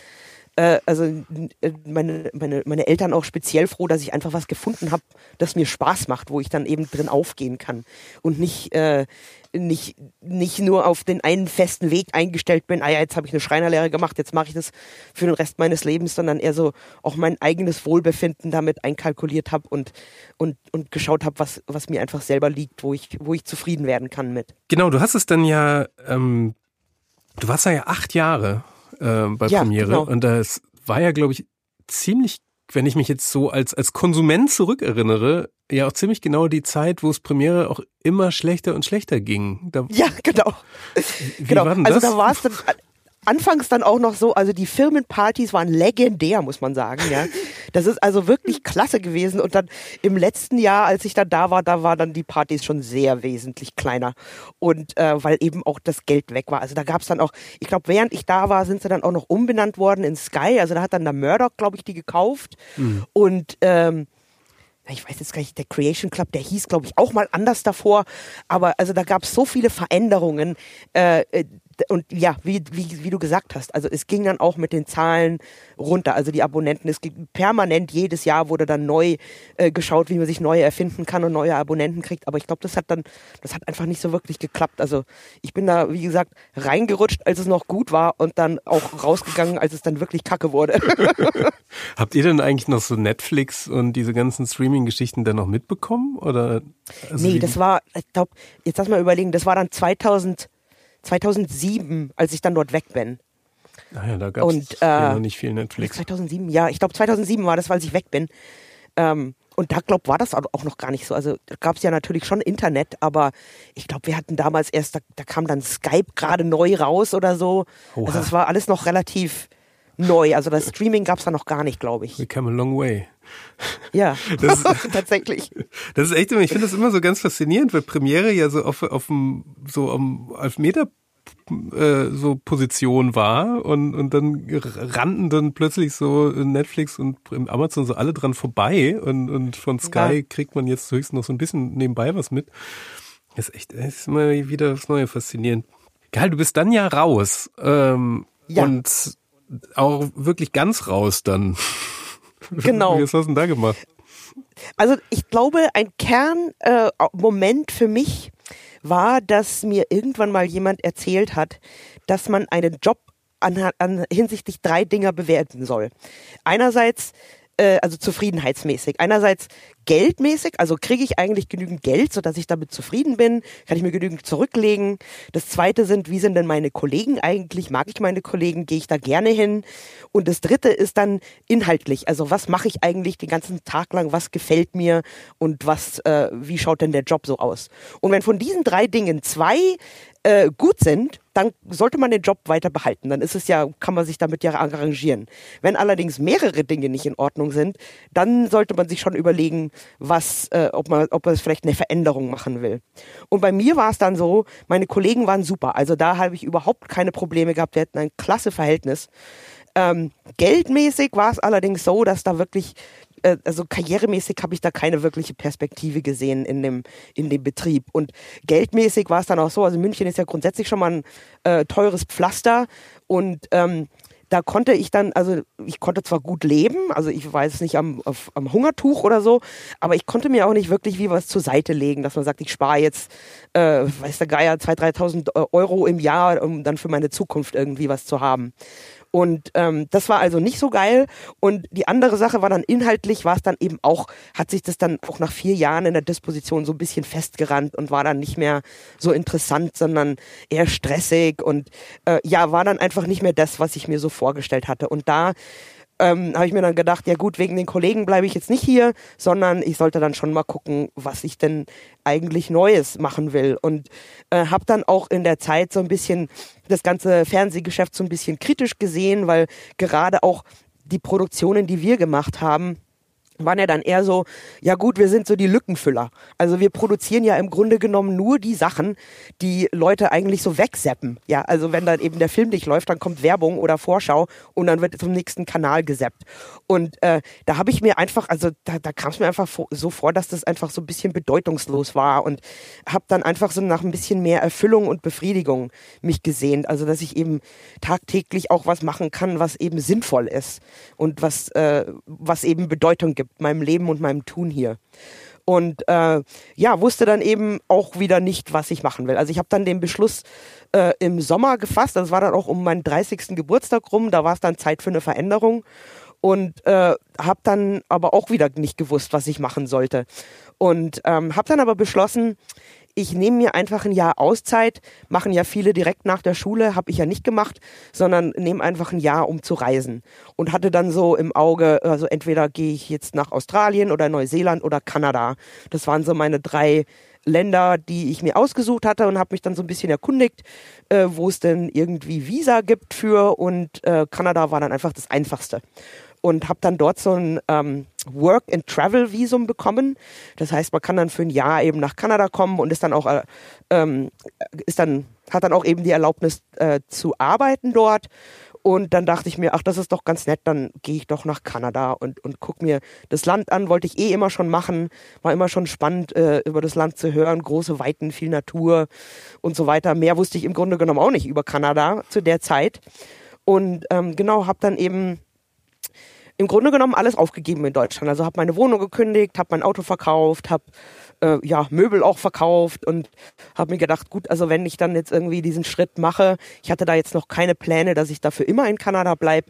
äh, also äh, meine, meine, meine Eltern auch speziell froh, dass ich einfach was gefunden habe, das mir Spaß macht, wo ich dann eben drin aufgehen kann und nicht äh, nicht, nicht nur auf den einen festen Weg eingestellt bin, ah ja, jetzt habe ich eine Schreinerlehre gemacht, jetzt mache ich das für den Rest meines Lebens, sondern eher so auch mein eigenes Wohlbefinden damit einkalkuliert habe und, und, und geschaut habe, was, was mir einfach selber liegt, wo ich, wo ich zufrieden werden kann mit. Genau, du hast es dann ja, ähm, du warst ja acht Jahre äh, bei ja, Premiere genau. und das war ja, glaube ich, ziemlich wenn ich mich jetzt so als, als Konsument zurückerinnere, ja auch ziemlich genau die Zeit, wo es Premiere auch immer schlechter und schlechter ging. Da, ja, genau. Wie genau. War denn also das? Also da war es dann, anfangs dann auch noch so, also die Firmenpartys waren legendär, muss man sagen, ja. Das ist also wirklich klasse gewesen. Und dann im letzten Jahr, als ich dann da war, da war dann die Partys schon sehr wesentlich kleiner. Und äh, weil eben auch das Geld weg war. Also da gab es dann auch, ich glaube, während ich da war, sind sie dann auch noch umbenannt worden in Sky. Also da hat dann der Murdoch, glaube ich, die gekauft. Mhm. Und ähm, ich weiß jetzt gar nicht, der Creation Club, der hieß, glaube ich, auch mal anders davor. Aber also da gab es so viele Veränderungen. Äh, äh und ja, wie, wie, wie du gesagt hast, also es ging dann auch mit den Zahlen runter. Also die Abonnenten, es ging permanent jedes Jahr wurde dann neu äh, geschaut, wie man sich neu erfinden kann und neue Abonnenten kriegt. Aber ich glaube, das hat dann, das hat einfach nicht so wirklich geklappt. Also ich bin da, wie gesagt, reingerutscht, als es noch gut war und dann auch rausgegangen, als es dann wirklich kacke wurde. Habt ihr denn eigentlich noch so Netflix und diese ganzen Streaming-Geschichten dann noch mitbekommen? Oder? Also nee, das war, ich glaube, jetzt lass mal überlegen, das war dann 2000 2007, als ich dann dort weg bin. Naja, ah da gab es äh, noch nicht viel Netflix. 2007, ja, ich glaube 2007 war das, weil ich weg bin. Ähm, und da glaube war das auch noch gar nicht so. Also gab es ja natürlich schon Internet, aber ich glaube, wir hatten damals erst, da, da kam dann Skype gerade neu raus oder so. Oha. Also es war alles noch relativ neu. Also das Streaming gab es da noch gar nicht, glaube ich. We come a long way. Ja, das ist, tatsächlich. Das ist echt ich finde das immer so ganz faszinierend, weil Premiere ja so auf, auf dem, so am Elfmeter äh, so Position war und, und dann rannten dann plötzlich so Netflix und Amazon so alle dran vorbei und, und von Sky ja. kriegt man jetzt höchstens noch so ein bisschen nebenbei was mit. Das ist echt, das ist immer wieder das Neue faszinierend. Geil, du bist dann ja raus ähm, ja. und auch wirklich ganz raus dann. Genau. Wie hast du denn da gemacht? Also ich glaube, ein Kernmoment äh, für mich war, dass mir irgendwann mal jemand erzählt hat, dass man einen Job an, an, hinsichtlich drei Dinger bewerten soll. Einerseits äh, also zufriedenheitsmäßig. Einerseits geldmäßig, also kriege ich eigentlich genügend Geld, sodass ich damit zufrieden bin, kann ich mir genügend zurücklegen. Das zweite sind, wie sind denn meine Kollegen eigentlich? Mag ich meine Kollegen? Gehe ich da gerne hin? Und das dritte ist dann inhaltlich, also was mache ich eigentlich den ganzen Tag lang? Was gefällt mir? Und was, äh, wie schaut denn der Job so aus? Und wenn von diesen drei Dingen zwei äh, gut sind, dann sollte man den Job weiter behalten. Dann ist es ja, kann man sich damit ja arrangieren. Wenn allerdings mehrere Dinge nicht in Ordnung sind, dann sollte man sich schon überlegen, was, äh, ob man, ob man vielleicht eine Veränderung machen will. Und bei mir war es dann so, meine Kollegen waren super. Also da habe ich überhaupt keine Probleme gehabt. Wir hatten ein klasse Verhältnis. Ähm, geldmäßig war es allerdings so, dass da wirklich äh, also karrieremäßig habe ich da keine wirkliche Perspektive gesehen in dem, in dem Betrieb. Und geldmäßig war es dann auch so, also München ist ja grundsätzlich schon mal ein äh, teures Pflaster und ähm, da konnte ich dann, also ich konnte zwar gut leben, also ich weiß nicht am, auf, am Hungertuch oder so, aber ich konnte mir auch nicht wirklich wie was zur Seite legen, dass man sagt, ich spare jetzt, äh, weiß der Geier, 2.000, 3.000 Euro im Jahr, um dann für meine Zukunft irgendwie was zu haben. Und ähm, das war also nicht so geil. Und die andere Sache war dann inhaltlich, war es dann eben auch, hat sich das dann auch nach vier Jahren in der Disposition so ein bisschen festgerannt und war dann nicht mehr so interessant, sondern eher stressig und äh, ja, war dann einfach nicht mehr das, was ich mir so vorgestellt hatte. Und da ähm, habe ich mir dann gedacht, ja gut, wegen den Kollegen bleibe ich jetzt nicht hier, sondern ich sollte dann schon mal gucken, was ich denn eigentlich Neues machen will. Und äh, habe dann auch in der Zeit so ein bisschen das ganze Fernsehgeschäft so ein bisschen kritisch gesehen, weil gerade auch die Produktionen, die wir gemacht haben, waren ja dann eher so, ja gut, wir sind so die Lückenfüller. Also wir produzieren ja im Grunde genommen nur die Sachen, die Leute eigentlich so wegseppen. Ja, also wenn dann eben der Film nicht läuft, dann kommt Werbung oder Vorschau und dann wird zum nächsten Kanal gesappt. Und äh, da habe ich mir einfach, also da, da kam es mir einfach so vor, dass das einfach so ein bisschen bedeutungslos war und habe dann einfach so nach ein bisschen mehr Erfüllung und Befriedigung mich gesehnt. Also dass ich eben tagtäglich auch was machen kann, was eben sinnvoll ist und was, äh, was eben Bedeutung gibt meinem Leben und meinem Tun hier. Und äh, ja, wusste dann eben auch wieder nicht, was ich machen will. Also ich habe dann den Beschluss äh, im Sommer gefasst. Das war dann auch um meinen 30. Geburtstag rum. Da war es dann Zeit für eine Veränderung. Und äh, habe dann aber auch wieder nicht gewusst, was ich machen sollte. Und ähm, habe dann aber beschlossen, ich nehme mir einfach ein Jahr Auszeit, machen ja viele direkt nach der Schule, habe ich ja nicht gemacht, sondern nehme einfach ein Jahr, um zu reisen. Und hatte dann so im Auge, also entweder gehe ich jetzt nach Australien oder Neuseeland oder Kanada. Das waren so meine drei Länder, die ich mir ausgesucht hatte und habe mich dann so ein bisschen erkundigt, äh, wo es denn irgendwie Visa gibt für und äh, Kanada war dann einfach das einfachste und habe dann dort so ein ähm, Work-and-Travel-Visum bekommen. Das heißt, man kann dann für ein Jahr eben nach Kanada kommen und ist dann auch äh, ähm, ist dann hat dann auch eben die Erlaubnis äh, zu arbeiten dort. Und dann dachte ich mir, ach, das ist doch ganz nett, dann gehe ich doch nach Kanada und, und guck mir das Land an. Wollte ich eh immer schon machen. War immer schon spannend, äh, über das Land zu hören. Große Weiten, viel Natur und so weiter. Mehr wusste ich im Grunde genommen auch nicht über Kanada zu der Zeit. Und ähm, genau, habe dann eben im Grunde genommen alles aufgegeben in Deutschland. Also habe meine Wohnung gekündigt, habe mein Auto verkauft, habe äh, ja Möbel auch verkauft und habe mir gedacht, gut, also wenn ich dann jetzt irgendwie diesen Schritt mache, ich hatte da jetzt noch keine Pläne, dass ich dafür immer in Kanada bleib,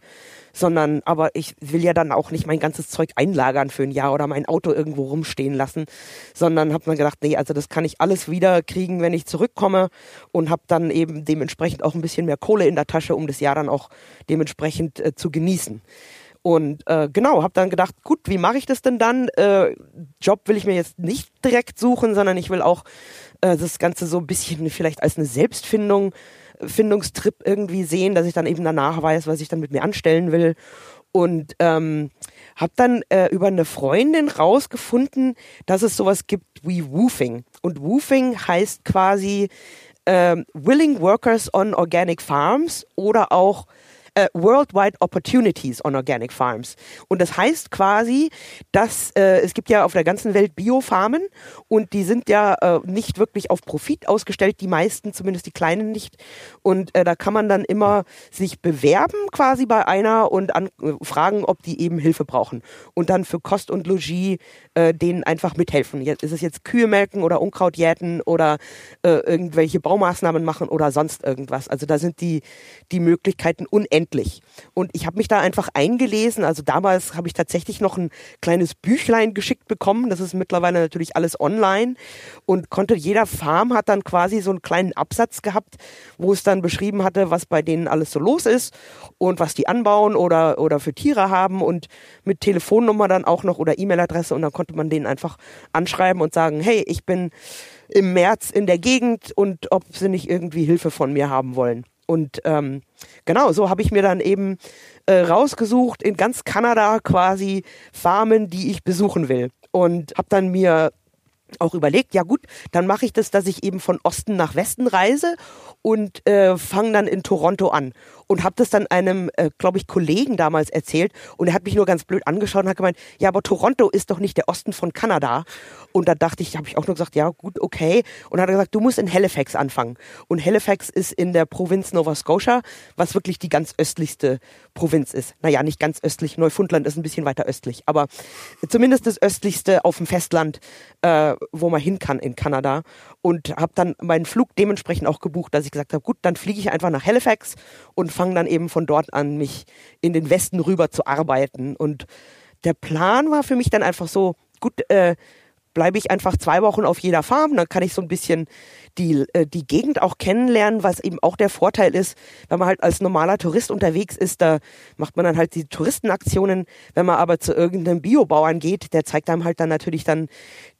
sondern aber ich will ja dann auch nicht mein ganzes Zeug einlagern für ein Jahr oder mein Auto irgendwo rumstehen lassen, sondern habe mir gedacht, nee, also das kann ich alles wieder kriegen, wenn ich zurückkomme und habe dann eben dementsprechend auch ein bisschen mehr Kohle in der Tasche, um das Jahr dann auch dementsprechend äh, zu genießen. Und äh, genau, habe dann gedacht, gut, wie mache ich das denn dann? Äh, Job will ich mir jetzt nicht direkt suchen, sondern ich will auch äh, das Ganze so ein bisschen vielleicht als eine Selbstfindung, Findungstrip irgendwie sehen, dass ich dann eben danach weiß, was ich dann mit mir anstellen will. Und ähm, habe dann äh, über eine Freundin rausgefunden, dass es sowas gibt wie Woofing. Und Woofing heißt quasi äh, Willing Workers on Organic Farms oder auch äh, Worldwide Opportunities on Organic Farms. Und das heißt quasi, dass äh, es gibt ja auf der ganzen Welt Biofarmen und die sind ja äh, nicht wirklich auf Profit ausgestellt, die meisten, zumindest die kleinen nicht. Und äh, da kann man dann immer sich bewerben quasi bei einer und an, äh, fragen, ob die eben Hilfe brauchen. Und dann für Kost und Logis äh, denen einfach mithelfen. Jetzt ist es jetzt Kühe melken oder Unkraut jäten oder irgendwelche Baumaßnahmen machen oder sonst irgendwas. Also da sind die, die Möglichkeiten unendlich endlich. Und ich habe mich da einfach eingelesen. Also damals habe ich tatsächlich noch ein kleines Büchlein geschickt bekommen. Das ist mittlerweile natürlich alles online und konnte jeder Farm hat dann quasi so einen kleinen Absatz gehabt, wo es dann beschrieben hatte, was bei denen alles so los ist und was die anbauen oder oder für Tiere haben und mit Telefonnummer dann auch noch oder E-Mail-Adresse und dann konnte man denen einfach anschreiben und sagen, hey, ich bin im März in der Gegend und ob sie nicht irgendwie Hilfe von mir haben wollen. Und ähm, genau, so habe ich mir dann eben äh, rausgesucht in ganz Kanada quasi Farmen, die ich besuchen will. Und habe dann mir auch überlegt, ja gut, dann mache ich das, dass ich eben von Osten nach Westen reise und äh, fange dann in Toronto an und habe das dann einem, äh, glaube ich, Kollegen damals erzählt und er hat mich nur ganz blöd angeschaut und hat gemeint, ja, aber Toronto ist doch nicht der Osten von Kanada. Und da dachte ich, habe ich auch nur gesagt, ja, gut, okay. Und hat er gesagt, du musst in Halifax anfangen. Und Halifax ist in der Provinz Nova Scotia, was wirklich die ganz östlichste Provinz ist. Naja, nicht ganz östlich, Neufundland ist ein bisschen weiter östlich, aber zumindest das östlichste auf dem Festland, äh, wo man hin kann in Kanada. Und habe dann meinen Flug dementsprechend auch gebucht, dass ich gesagt habe, gut, dann fliege ich einfach nach Halifax und fange dann eben von dort an, mich in den Westen rüber zu arbeiten. Und der Plan war für mich dann einfach so, gut, äh, bleibe ich einfach zwei Wochen auf jeder Farm, dann kann ich so ein bisschen die, äh, die Gegend auch kennenlernen, was eben auch der Vorteil ist, wenn man halt als normaler Tourist unterwegs ist, da macht man dann halt die Touristenaktionen. Wenn man aber zu irgendeinem Biobauern geht, der zeigt einem halt dann natürlich dann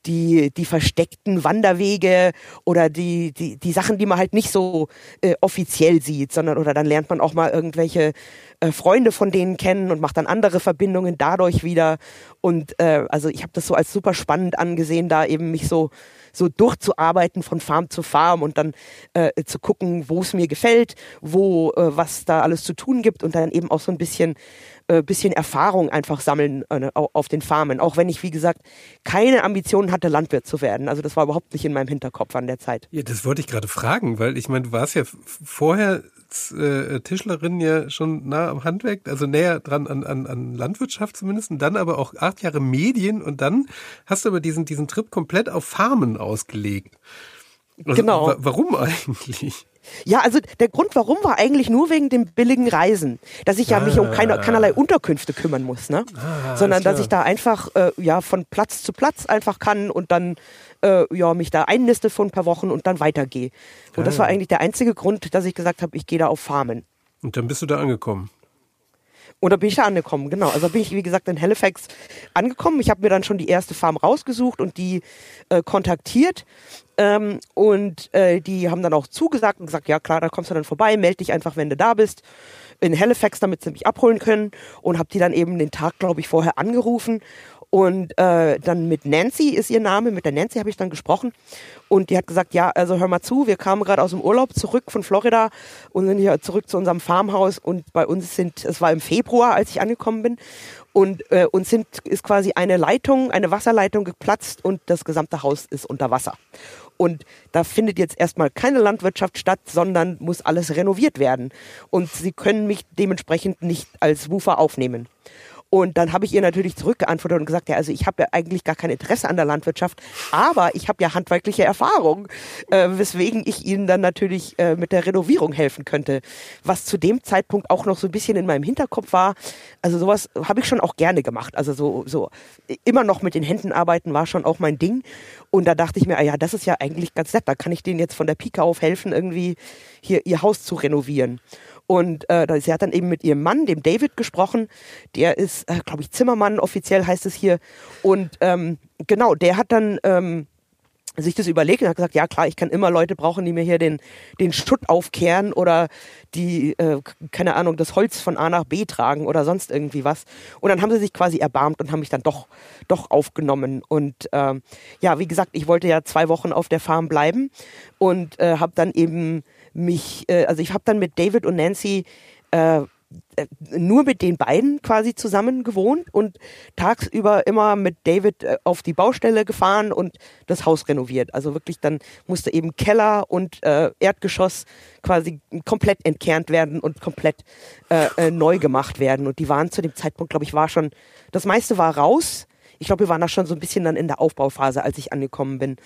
die, die versteckten Wanderwege oder die, die, die Sachen, die man halt nicht so äh, offiziell sieht, sondern oder dann lernt man auch mal irgendwelche äh, Freunde von denen kennen und mache dann andere Verbindungen dadurch wieder. Und äh, also ich habe das so als super spannend angesehen, da eben mich so so durchzuarbeiten von Farm zu Farm und dann äh, zu gucken, wo es mir gefällt, wo äh, was da alles zu tun gibt und dann eben auch so ein bisschen äh, bisschen Erfahrung einfach sammeln äh, auf den Farmen. Auch wenn ich, wie gesagt, keine Ambitionen hatte, Landwirt zu werden. Also das war überhaupt nicht in meinem Hinterkopf an der Zeit. Ja, das wollte ich gerade fragen, weil ich meine, du warst ja vorher äh, Tischlerin ja schon nah am Handwerk, also näher dran an, an, an Landwirtschaft zumindest, und dann aber auch acht Jahre Medien und dann hast du aber diesen, diesen Trip komplett auf Farmen ausgelegt. Also, genau. Warum eigentlich? Ja, also der Grund, warum, war eigentlich nur wegen dem billigen Reisen, dass ich ja ah. mich um keine, ah. keinerlei Unterkünfte kümmern muss, ne? Ah, sondern dass ich da einfach äh, ja von Platz zu Platz einfach kann und dann äh, ja mich da einniste für ein paar Wochen und dann weitergehe. Und ah. das war eigentlich der einzige Grund, dass ich gesagt habe, ich gehe da auf Farmen. Und dann bist du da angekommen. Und da bin ich da angekommen, genau. Also bin ich, wie gesagt, in Halifax angekommen. Ich habe mir dann schon die erste Farm rausgesucht und die äh, kontaktiert. Ähm, und äh, die haben dann auch zugesagt und gesagt, ja klar, da kommst du dann vorbei, melde dich einfach, wenn du da bist. In Halifax, damit sie mich abholen können. Und habe die dann eben den Tag, glaube ich, vorher angerufen und äh, dann mit Nancy ist ihr Name, mit der Nancy habe ich dann gesprochen. Und die hat gesagt, ja, also hör mal zu, wir kamen gerade aus dem Urlaub zurück von Florida und sind hier zurück zu unserem Farmhaus. Und bei uns sind, es war im Februar, als ich angekommen bin. Und äh, uns sind, ist quasi eine Leitung, eine Wasserleitung geplatzt und das gesamte Haus ist unter Wasser. Und da findet jetzt erstmal keine Landwirtschaft statt, sondern muss alles renoviert werden. Und sie können mich dementsprechend nicht als Woofer aufnehmen. Und dann habe ich ihr natürlich zurückgeantwortet und gesagt, ja, also ich habe ja eigentlich gar kein Interesse an der Landwirtschaft, aber ich habe ja handwerkliche Erfahrung, äh, weswegen ich ihnen dann natürlich äh, mit der Renovierung helfen könnte. Was zu dem Zeitpunkt auch noch so ein bisschen in meinem Hinterkopf war. Also sowas habe ich schon auch gerne gemacht. Also so, so immer noch mit den Händen arbeiten war schon auch mein Ding. Und da dachte ich mir, ah ja, das ist ja eigentlich ganz nett. Da kann ich denen jetzt von der Pike auf helfen, irgendwie hier ihr Haus zu renovieren. Und äh, sie hat dann eben mit ihrem Mann, dem David, gesprochen. Der ist, äh, glaube ich, Zimmermann, offiziell heißt es hier. Und ähm, genau, der hat dann ähm, sich das überlegt und hat gesagt, ja klar, ich kann immer Leute brauchen, die mir hier den, den Schutt aufkehren oder die, äh, keine Ahnung, das Holz von A nach B tragen oder sonst irgendwie was. Und dann haben sie sich quasi erbarmt und haben mich dann doch, doch aufgenommen. Und äh, ja, wie gesagt, ich wollte ja zwei Wochen auf der Farm bleiben und äh, habe dann eben mich, äh, also ich habe dann mit David und Nancy äh, äh, nur mit den beiden quasi zusammen gewohnt und tagsüber immer mit David äh, auf die Baustelle gefahren und das Haus renoviert. Also wirklich dann musste eben Keller und äh, Erdgeschoss quasi komplett entkernt werden und komplett äh, äh, neu gemacht werden. Und die waren zu dem Zeitpunkt, glaube ich, war schon, das meiste war raus. Ich glaube, wir waren da schon so ein bisschen dann in der Aufbauphase, als ich angekommen bin.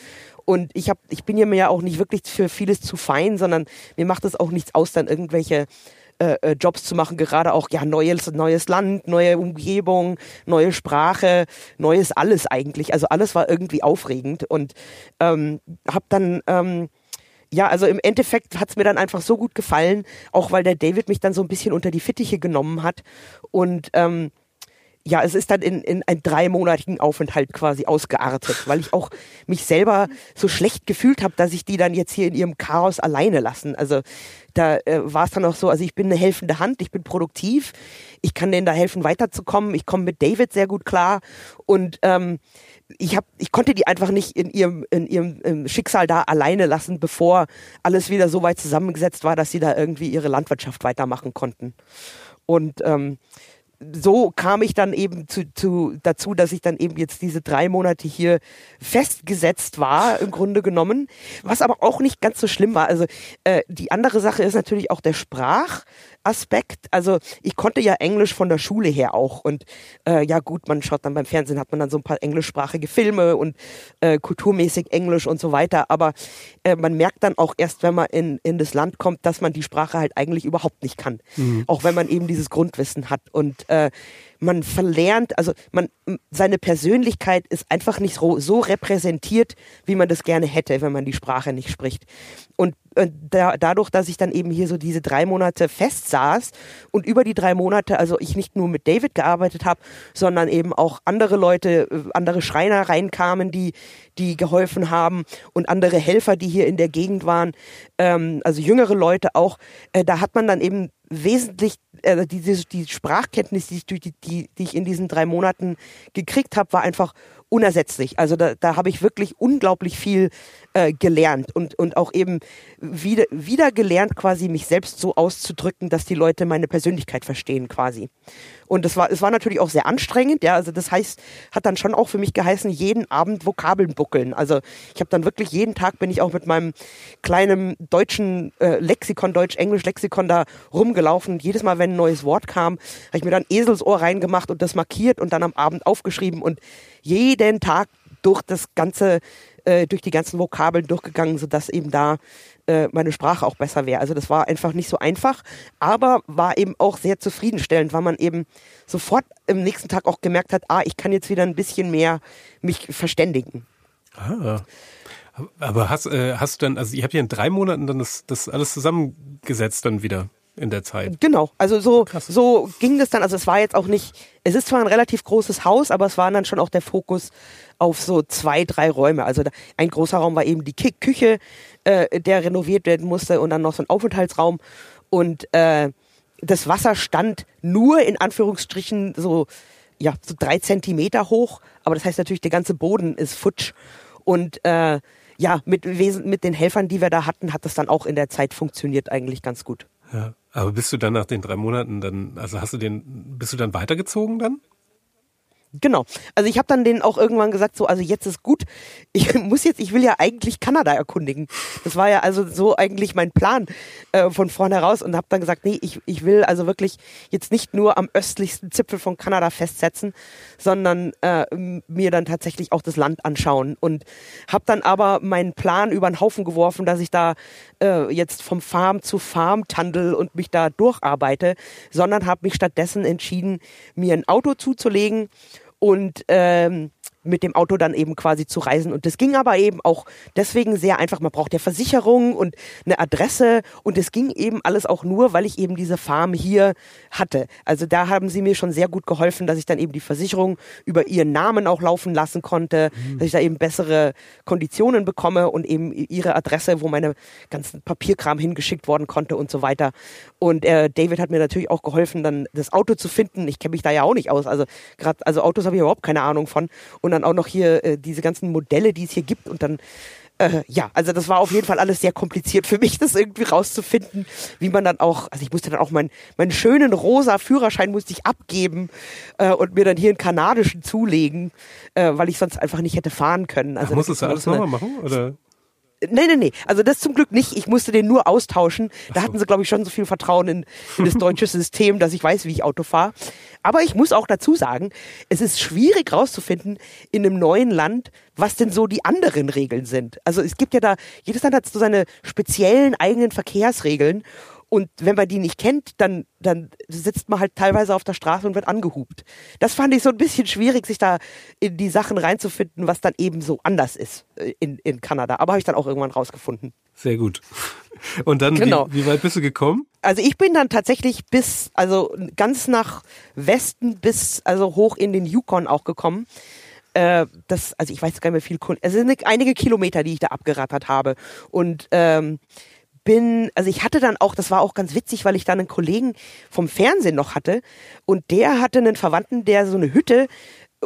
Und ich hab, ich bin ja mir ja auch nicht wirklich für vieles zu fein, sondern mir macht es auch nichts aus, dann irgendwelche äh, äh, Jobs zu machen, gerade auch ja neues neues Land, neue Umgebung, neue Sprache, neues alles eigentlich. Also alles war irgendwie aufregend. Und ähm, habe dann ähm, ja, also im Endeffekt hat es mir dann einfach so gut gefallen, auch weil der David mich dann so ein bisschen unter die Fittiche genommen hat. Und ähm, ja, es ist dann in, in einen dreimonatigen Aufenthalt quasi ausgeartet, weil ich auch mich selber so schlecht gefühlt habe, dass ich die dann jetzt hier in ihrem Chaos alleine lassen. Also da äh, war es dann auch so, also ich bin eine helfende Hand, ich bin produktiv, ich kann denen da helfen, weiterzukommen. Ich komme mit David sehr gut klar und ähm, ich hab, ich konnte die einfach nicht in ihrem, in ihrem Schicksal da alleine lassen, bevor alles wieder so weit zusammengesetzt war, dass sie da irgendwie ihre Landwirtschaft weitermachen konnten. Und ähm, so kam ich dann eben zu, zu, dazu, dass ich dann eben jetzt diese drei Monate hier festgesetzt war, im Grunde genommen. Was aber auch nicht ganz so schlimm war. Also äh, die andere Sache ist natürlich auch der Sprach. Aspekt. Also ich konnte ja Englisch von der Schule her auch und äh, ja gut, man schaut dann beim Fernsehen, hat man dann so ein paar englischsprachige Filme und äh, kulturmäßig Englisch und so weiter, aber äh, man merkt dann auch erst, wenn man in, in das Land kommt, dass man die Sprache halt eigentlich überhaupt nicht kann, mhm. auch wenn man eben dieses Grundwissen hat und äh, man verlernt, also man seine Persönlichkeit ist einfach nicht so, so repräsentiert, wie man das gerne hätte, wenn man die Sprache nicht spricht. Und äh, da, dadurch, dass ich dann eben hier so diese drei Monate fest saß und über die drei Monate, also ich nicht nur mit David gearbeitet habe, sondern eben auch andere Leute, äh, andere Schreiner reinkamen, die, die geholfen haben und andere Helfer, die hier in der Gegend waren, ähm, also jüngere Leute auch, äh, da hat man dann eben wesentlich, äh, diese, die Sprachkenntnis, die ich, die, die, die ich in diesen drei Monaten gekriegt habe, war einfach unersetzlich. Also da, da habe ich wirklich unglaublich viel äh, gelernt und, und auch eben wieder, wieder gelernt, quasi mich selbst so auszudrücken, dass die Leute meine Persönlichkeit verstehen quasi. Und es war, es war natürlich auch sehr anstrengend, ja. Also das heißt, hat dann schon auch für mich geheißen, jeden Abend Vokabeln buckeln. Also ich habe dann wirklich jeden Tag bin ich auch mit meinem kleinen deutschen äh, Lexikon, Deutsch-Englisch-Lexikon da rumgelaufen. Und jedes Mal, wenn ein neues Wort kam, habe ich mir dann Eselsohr reingemacht und das markiert und dann am Abend aufgeschrieben und jeden Tag durch das ganze, äh, durch die ganzen Vokabeln durchgegangen, sodass eben da äh, meine Sprache auch besser wäre. Also das war einfach nicht so einfach, aber war eben auch sehr zufriedenstellend, weil man eben sofort im nächsten Tag auch gemerkt hat, ah, ich kann jetzt wieder ein bisschen mehr mich verständigen. Ah. Aber hast, äh, hast du dann, also ihr habt ja in drei Monaten dann das, das alles zusammengesetzt dann wieder in der Zeit. Genau, also so, so ging das dann. Also es war jetzt auch nicht, es ist zwar ein relativ großes Haus, aber es war dann schon auch der Fokus auf so zwei, drei Räume. Also ein großer Raum war eben die Küche, äh, der renoviert werden musste und dann noch so ein Aufenthaltsraum. Und äh, das Wasser stand nur in Anführungsstrichen so, ja, so drei Zentimeter hoch. Aber das heißt natürlich, der ganze Boden ist futsch. Und äh, ja, mit, mit den Helfern, die wir da hatten, hat das dann auch in der Zeit funktioniert eigentlich ganz gut. Ja. Aber bist du dann nach den drei Monaten dann, also hast du den, bist du dann weitergezogen dann? Genau. Also ich habe dann denen auch irgendwann gesagt, so, also jetzt ist gut. Ich muss jetzt, ich will ja eigentlich Kanada erkundigen. Das war ja also so eigentlich mein Plan äh, von vornherein und habe dann gesagt, nee, ich, ich will also wirklich jetzt nicht nur am östlichsten Zipfel von Kanada festsetzen, sondern äh, mir dann tatsächlich auch das Land anschauen und habe dann aber meinen Plan über den Haufen geworfen, dass ich da äh, jetzt vom Farm zu Farm tandel und mich da durcharbeite, sondern habe mich stattdessen entschieden, mir ein Auto zuzulegen und ähm, mit dem Auto dann eben quasi zu reisen. Und das ging aber eben auch deswegen sehr einfach. Man braucht ja Versicherung und eine Adresse. Und es ging eben alles auch nur, weil ich eben diese Farm hier hatte. Also da haben sie mir schon sehr gut geholfen, dass ich dann eben die Versicherung über ihren Namen auch laufen lassen konnte, mhm. dass ich da eben bessere Konditionen bekomme und eben ihre Adresse, wo meine ganzen Papierkram hingeschickt worden konnte und so weiter. Und äh, David hat mir natürlich auch geholfen, dann das Auto zu finden. Ich kenne mich da ja auch nicht aus. Also gerade, also Autos habe ich überhaupt keine Ahnung von. Und dann auch noch hier äh, diese ganzen Modelle, die es hier gibt und dann äh, ja, also das war auf jeden Fall alles sehr kompliziert für mich, das irgendwie rauszufinden, wie man dann auch, also ich musste dann auch meinen meinen schönen rosa Führerschein musste ich abgeben äh, und mir dann hier einen kanadischen zulegen, äh, weil ich sonst einfach nicht hätte fahren können. Also Ach, musstest du alles nochmal machen oder? Nee, nee, nee. Also das zum Glück nicht. Ich musste den nur austauschen. Da hatten sie, glaube ich, schon so viel Vertrauen in, in das deutsche System, dass ich weiß, wie ich Auto fahre. Aber ich muss auch dazu sagen, es ist schwierig rauszufinden in einem neuen Land, was denn so die anderen Regeln sind. Also es gibt ja da, jedes Land hat so seine speziellen eigenen Verkehrsregeln. Und wenn man die nicht kennt, dann, dann sitzt man halt teilweise auf der Straße und wird angehupt. Das fand ich so ein bisschen schwierig, sich da in die Sachen reinzufinden, was dann eben so anders ist äh, in, in Kanada. Aber habe ich dann auch irgendwann rausgefunden. Sehr gut. Und dann, genau. wie, wie weit bist du gekommen? Also ich bin dann tatsächlich bis, also ganz nach Westen bis, also hoch in den Yukon auch gekommen äh, das, also ich weiß gar nicht mehr viel, es sind einige Kilometer, die ich da abgerattert habe. Und ähm, bin, also ich hatte dann auch, das war auch ganz witzig, weil ich dann einen Kollegen vom Fernsehen noch hatte und der hatte einen Verwandten, der so eine Hütte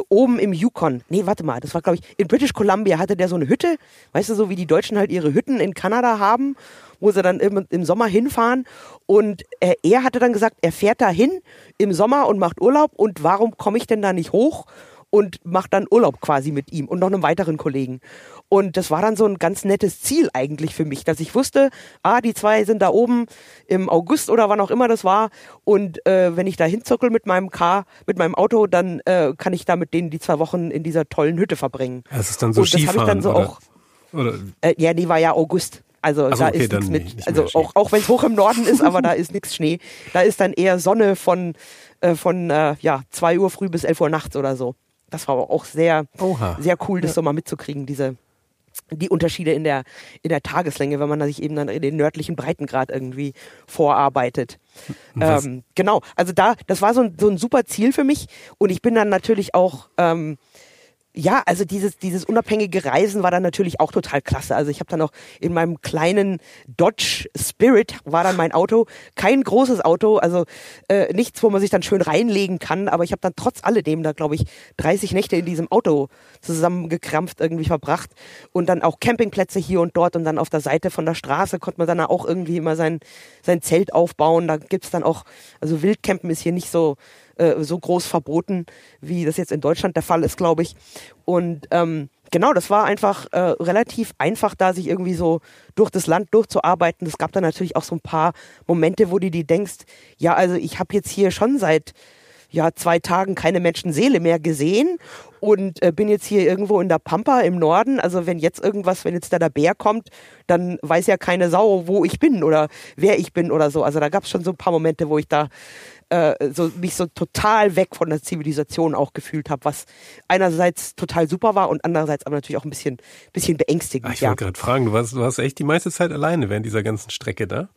oben im Yukon, nee, warte mal, das war glaube ich, in British Columbia hatte der so eine Hütte, weißt du, so wie die Deutschen halt ihre Hütten in Kanada haben, wo sie dann im, im Sommer hinfahren und er, er hatte dann gesagt, er fährt da hin im Sommer und macht Urlaub und warum komme ich denn da nicht hoch? Und macht dann Urlaub quasi mit ihm und noch einem weiteren Kollegen. Und das war dann so ein ganz nettes Ziel eigentlich für mich, dass ich wusste, ah, die zwei sind da oben im August oder wann auch immer das war. Und äh, wenn ich da hinzuckel mit meinem Car, mit meinem Auto, dann äh, kann ich da mit denen die zwei Wochen in dieser tollen Hütte verbringen. Das ist dann so und das Skifahren, ich dann so oder? auch. Oder? Äh, ja, die war ja August. Also so, da okay, ist nichts mit, nicht also auch, auch wenn es hoch im Norden ist, aber da ist nichts Schnee. Da ist dann eher Sonne von, äh, von äh, ja, zwei Uhr früh bis elf Uhr nachts oder so das war auch sehr, Oha. sehr cool, das ja. so mal mitzukriegen, diese, die Unterschiede in der, in der Tageslänge, wenn man sich eben dann in den nördlichen Breitengrad irgendwie vorarbeitet. Ähm, genau, also da, das war so ein, so ein super Ziel für mich und ich bin dann natürlich auch ähm, ja, also dieses, dieses unabhängige Reisen war dann natürlich auch total klasse. Also ich habe dann auch in meinem kleinen Dodge Spirit war dann mein Auto, kein großes Auto, also äh, nichts, wo man sich dann schön reinlegen kann, aber ich habe dann trotz alledem da, glaube ich, 30 Nächte in diesem Auto zusammengekrampft irgendwie verbracht und dann auch Campingplätze hier und dort und dann auf der Seite von der Straße konnte man dann auch irgendwie immer sein, sein Zelt aufbauen. Da gibt's dann auch, also Wildcampen ist hier nicht so äh, so groß verboten, wie das jetzt in Deutschland der Fall ist, glaube ich. Und ähm, genau, das war einfach äh, relativ einfach, da sich irgendwie so durch das Land durchzuarbeiten. Es gab dann natürlich auch so ein paar Momente, wo du dir denkst, ja, also ich habe jetzt hier schon seit ja, zwei Tagen keine Menschenseele mehr gesehen und äh, bin jetzt hier irgendwo in der Pampa im Norden. Also wenn jetzt irgendwas, wenn jetzt da der Bär kommt, dann weiß ja keine Sau, wo ich bin oder wer ich bin oder so. Also da gab es schon so ein paar Momente, wo ich da äh, so mich so total weg von der Zivilisation auch gefühlt habe, was einerseits total super war und andererseits aber natürlich auch ein bisschen, bisschen beängstigend. Ach, ich wollte ja. gerade fragen, du warst, du warst echt die meiste Zeit alleine während dieser ganzen Strecke da?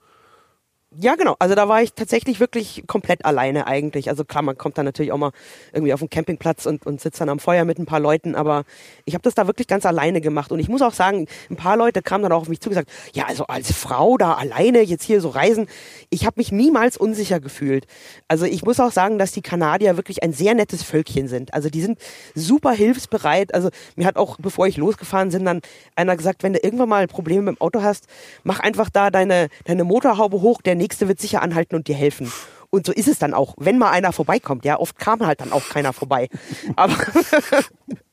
Ja, genau. Also da war ich tatsächlich wirklich komplett alleine eigentlich. Also klar, man kommt dann natürlich auch mal irgendwie auf den Campingplatz und, und sitzt dann am Feuer mit ein paar Leuten, aber ich habe das da wirklich ganz alleine gemacht. Und ich muss auch sagen, ein paar Leute kamen dann auch auf mich zugesagt, ja, also als Frau da alleine jetzt hier so reisen, ich habe mich niemals unsicher gefühlt. Also ich muss auch sagen, dass die Kanadier wirklich ein sehr nettes Völkchen sind. Also die sind super hilfsbereit. Also mir hat auch, bevor ich losgefahren bin, dann einer gesagt, wenn du irgendwann mal Probleme mit dem Auto hast, mach einfach da deine, deine Motorhaube hoch, der nächste wird sicher anhalten und dir helfen. Und so ist es dann auch, wenn mal einer vorbeikommt. Ja, oft kam halt dann auch keiner vorbei. Aber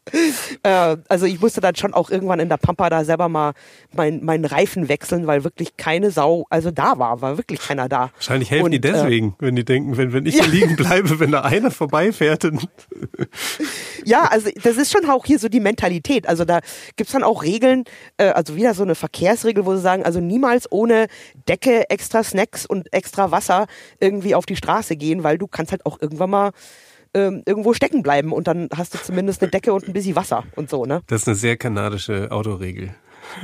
äh, also ich musste dann schon auch irgendwann in der Pampa da selber mal meinen mein Reifen wechseln, weil wirklich keine Sau, also da war, war wirklich keiner da. Wahrscheinlich helfen und, die deswegen, äh, wenn die denken, wenn, wenn ich ja. liegen bleibe, wenn da einer vorbeifährt. ja, also das ist schon auch hier so die Mentalität. Also da gibt's dann auch Regeln, äh, also wieder so eine Verkehrsregel, wo sie sagen, also niemals ohne Decke, extra Snacks und extra Wasser irgendwie auf die Straße gehen, weil du kannst halt auch irgendwann mal ähm, irgendwo stecken bleiben und dann hast du zumindest eine Decke und ein bisschen Wasser und so, ne? Das ist eine sehr kanadische Autoregel.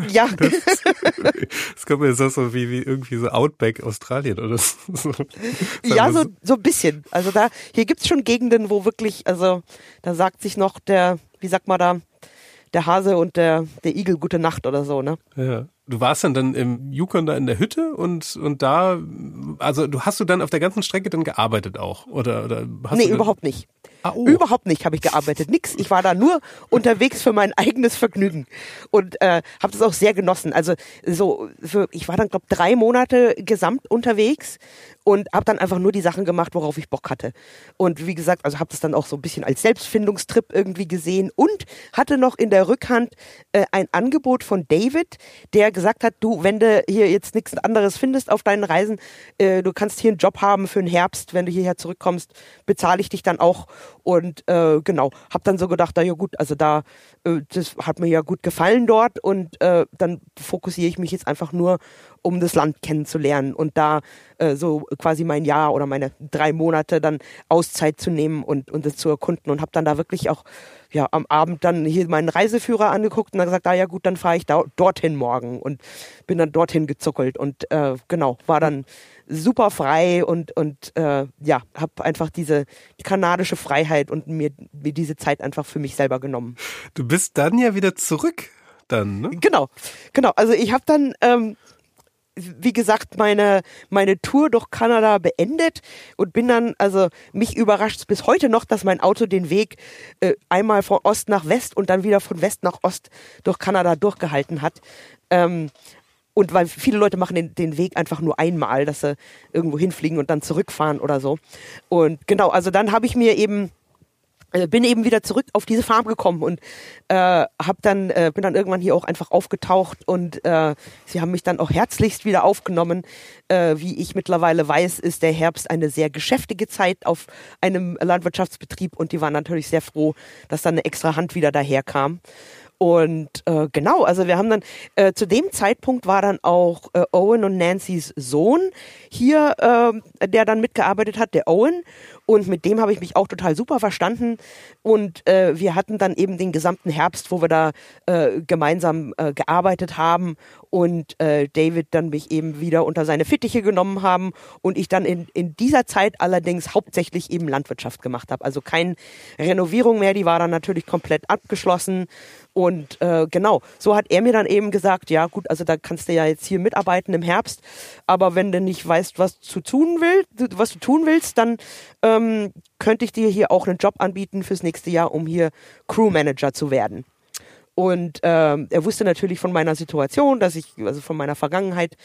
Ja. Das, das kommt mir so, so wie, wie irgendwie so Outback Australien oder so. Ja, so, so ein bisschen. Also da, hier gibt's schon Gegenden, wo wirklich, also da sagt sich noch der, wie sagt man da, der Hase und der, der Igel gute Nacht oder so, ne? Ja. Du warst dann dann im Yukon da in der Hütte und, und da, also du hast du dann auf der ganzen Strecke dann gearbeitet auch? Oder, oder hast nee, überhaupt nicht. Ah, oh. Überhaupt nicht habe ich gearbeitet, nix. Ich war da nur unterwegs für mein eigenes Vergnügen und äh, habe das auch sehr genossen. Also so, für, ich war dann glaube drei Monate gesamt unterwegs und habe dann einfach nur die Sachen gemacht, worauf ich Bock hatte. Und wie gesagt, also habe das dann auch so ein bisschen als Selbstfindungstrip irgendwie gesehen und hatte noch in der Rückhand äh, ein Angebot von David, der gesagt hat, du, wenn du hier jetzt nichts anderes findest auf deinen Reisen, äh, du kannst hier einen Job haben für den Herbst, wenn du hierher zurückkommst, bezahle ich dich dann auch. Und äh, genau, habe dann so gedacht, na ja gut, also da, äh, das hat mir ja gut gefallen dort und äh, dann fokussiere ich mich jetzt einfach nur, um das Land kennenzulernen und da äh, so quasi mein Jahr oder meine drei Monate dann Auszeit zu nehmen und, und das zu erkunden und habe dann da wirklich auch ja am Abend dann hier meinen Reiseführer angeguckt und dann gesagt, ah ja gut, dann fahre ich da, dorthin morgen und bin dann dorthin gezuckelt und äh, genau, war dann super frei und, und äh, ja, habe einfach diese kanadische Freiheit und mir, mir diese Zeit einfach für mich selber genommen. Du bist dann ja wieder zurück dann, ne? Genau, genau. Also ich habe dann ähm, wie gesagt, meine, meine Tour durch Kanada beendet und bin dann, also mich überrascht bis heute noch, dass mein Auto den Weg äh, einmal von Ost nach West und dann wieder von West nach Ost durch Kanada durchgehalten hat. Ähm, und weil viele Leute machen den, den Weg einfach nur einmal, dass sie irgendwo hinfliegen und dann zurückfahren oder so. Und genau, also dann habe ich mir eben bin eben wieder zurück auf diese Farm gekommen und äh, hab dann äh, bin dann irgendwann hier auch einfach aufgetaucht und äh, sie haben mich dann auch herzlichst wieder aufgenommen. Äh, wie ich mittlerweile weiß, ist der Herbst eine sehr geschäftige Zeit auf einem Landwirtschaftsbetrieb und die waren natürlich sehr froh, dass dann eine extra Hand wieder daherkam. Und äh, genau, also wir haben dann, äh, zu dem Zeitpunkt war dann auch äh, Owen und Nancys Sohn hier, äh, der dann mitgearbeitet hat, der Owen. Und mit dem habe ich mich auch total super verstanden. Und äh, wir hatten dann eben den gesamten Herbst, wo wir da äh, gemeinsam äh, gearbeitet haben und äh, David dann mich eben wieder unter seine Fittiche genommen haben und ich dann in, in dieser Zeit allerdings hauptsächlich eben Landwirtschaft gemacht habe. Also keine Renovierung mehr, die war dann natürlich komplett abgeschlossen. Und äh, genau, so hat er mir dann eben gesagt, ja gut, also da kannst du ja jetzt hier mitarbeiten im Herbst, aber wenn du nicht weißt, was zu tun willst, was du tun willst, dann ähm, könnte ich dir hier auch einen Job anbieten fürs nächste Jahr, um hier Crewmanager zu werden. Und ähm, er wusste natürlich von meiner Situation, dass ich, also von meiner Vergangenheit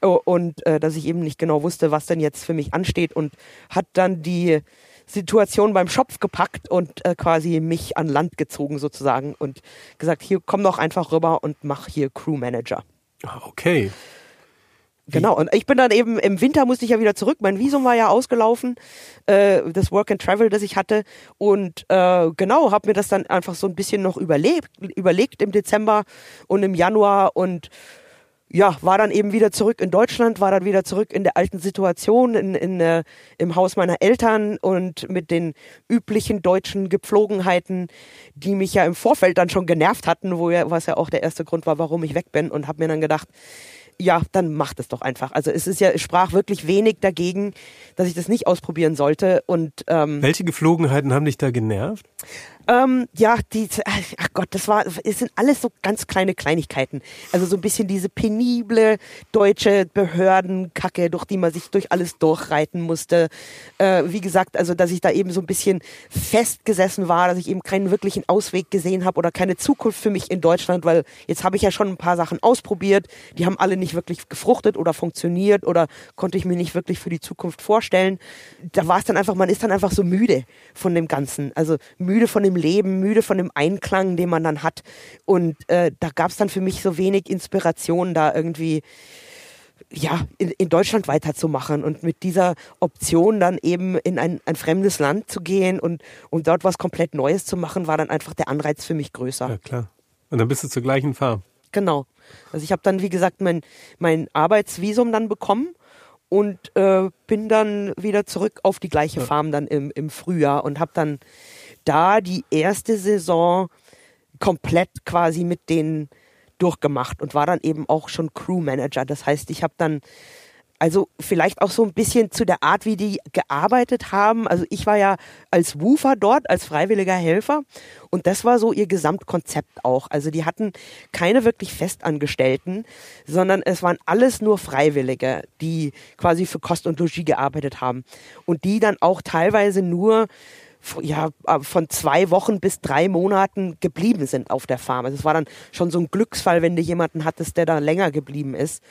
äh, und äh, dass ich eben nicht genau wusste, was denn jetzt für mich ansteht und hat dann die Situation beim Schopf gepackt und äh, quasi mich an Land gezogen sozusagen und gesagt, hier komm doch einfach rüber und mach hier Crewmanager. Ah, okay. Genau, und ich bin dann eben, im Winter musste ich ja wieder zurück. Mein Visum war ja ausgelaufen, äh, das Work and Travel, das ich hatte. Und äh, genau, habe mir das dann einfach so ein bisschen noch überlebt, überlegt im Dezember und im Januar und ja, war dann eben wieder zurück in Deutschland, war dann wieder zurück in der alten Situation in, in, äh, im Haus meiner Eltern und mit den üblichen deutschen Gepflogenheiten, die mich ja im Vorfeld dann schon genervt hatten, wo ja, was ja auch der erste Grund war, warum ich weg bin und habe mir dann gedacht, ja, dann macht es doch einfach. Also es ist ja, es sprach wirklich wenig dagegen, dass ich das nicht ausprobieren sollte. Und ähm, welche Geflogenheiten haben dich da genervt? Ähm, ja, die, ach Gott, das war, es sind alles so ganz kleine Kleinigkeiten. Also so ein bisschen diese penible deutsche Behördenkacke, durch die man sich durch alles durchreiten musste. Äh, wie gesagt, also dass ich da eben so ein bisschen festgesessen war, dass ich eben keinen wirklichen Ausweg gesehen habe oder keine Zukunft für mich in Deutschland, weil jetzt habe ich ja schon ein paar Sachen ausprobiert, die haben alle nicht wirklich gefruchtet oder funktioniert oder konnte ich mir nicht wirklich für die Zukunft vorstellen. Da war es dann einfach, man ist dann einfach so müde von dem Ganzen, also müde von dem Leben, müde von dem Einklang, den man dann hat. Und äh, da gab es dann für mich so wenig Inspiration, da irgendwie ja, in, in Deutschland weiterzumachen und mit dieser Option dann eben in ein, ein fremdes Land zu gehen und um dort was komplett Neues zu machen, war dann einfach der Anreiz für mich größer. Ja, klar. Und dann bist du zur gleichen Farm. Genau. Also ich habe dann, wie gesagt, mein, mein Arbeitsvisum dann bekommen und äh, bin dann wieder zurück auf die gleiche Farm dann im, im Frühjahr und habe dann da die erste Saison komplett quasi mit denen durchgemacht und war dann eben auch schon Crewmanager. Das heißt, ich habe dann also vielleicht auch so ein bisschen zu der Art, wie die gearbeitet haben. Also ich war ja als Woofer dort, als freiwilliger Helfer und das war so ihr Gesamtkonzept auch. Also die hatten keine wirklich Festangestellten, sondern es waren alles nur Freiwillige, die quasi für Kost und Logis gearbeitet haben und die dann auch teilweise nur ja, äh, von zwei Wochen bis drei Monaten geblieben sind auf der Farm. Also es war dann schon so ein Glücksfall, wenn du jemanden hattest, der da länger geblieben ist.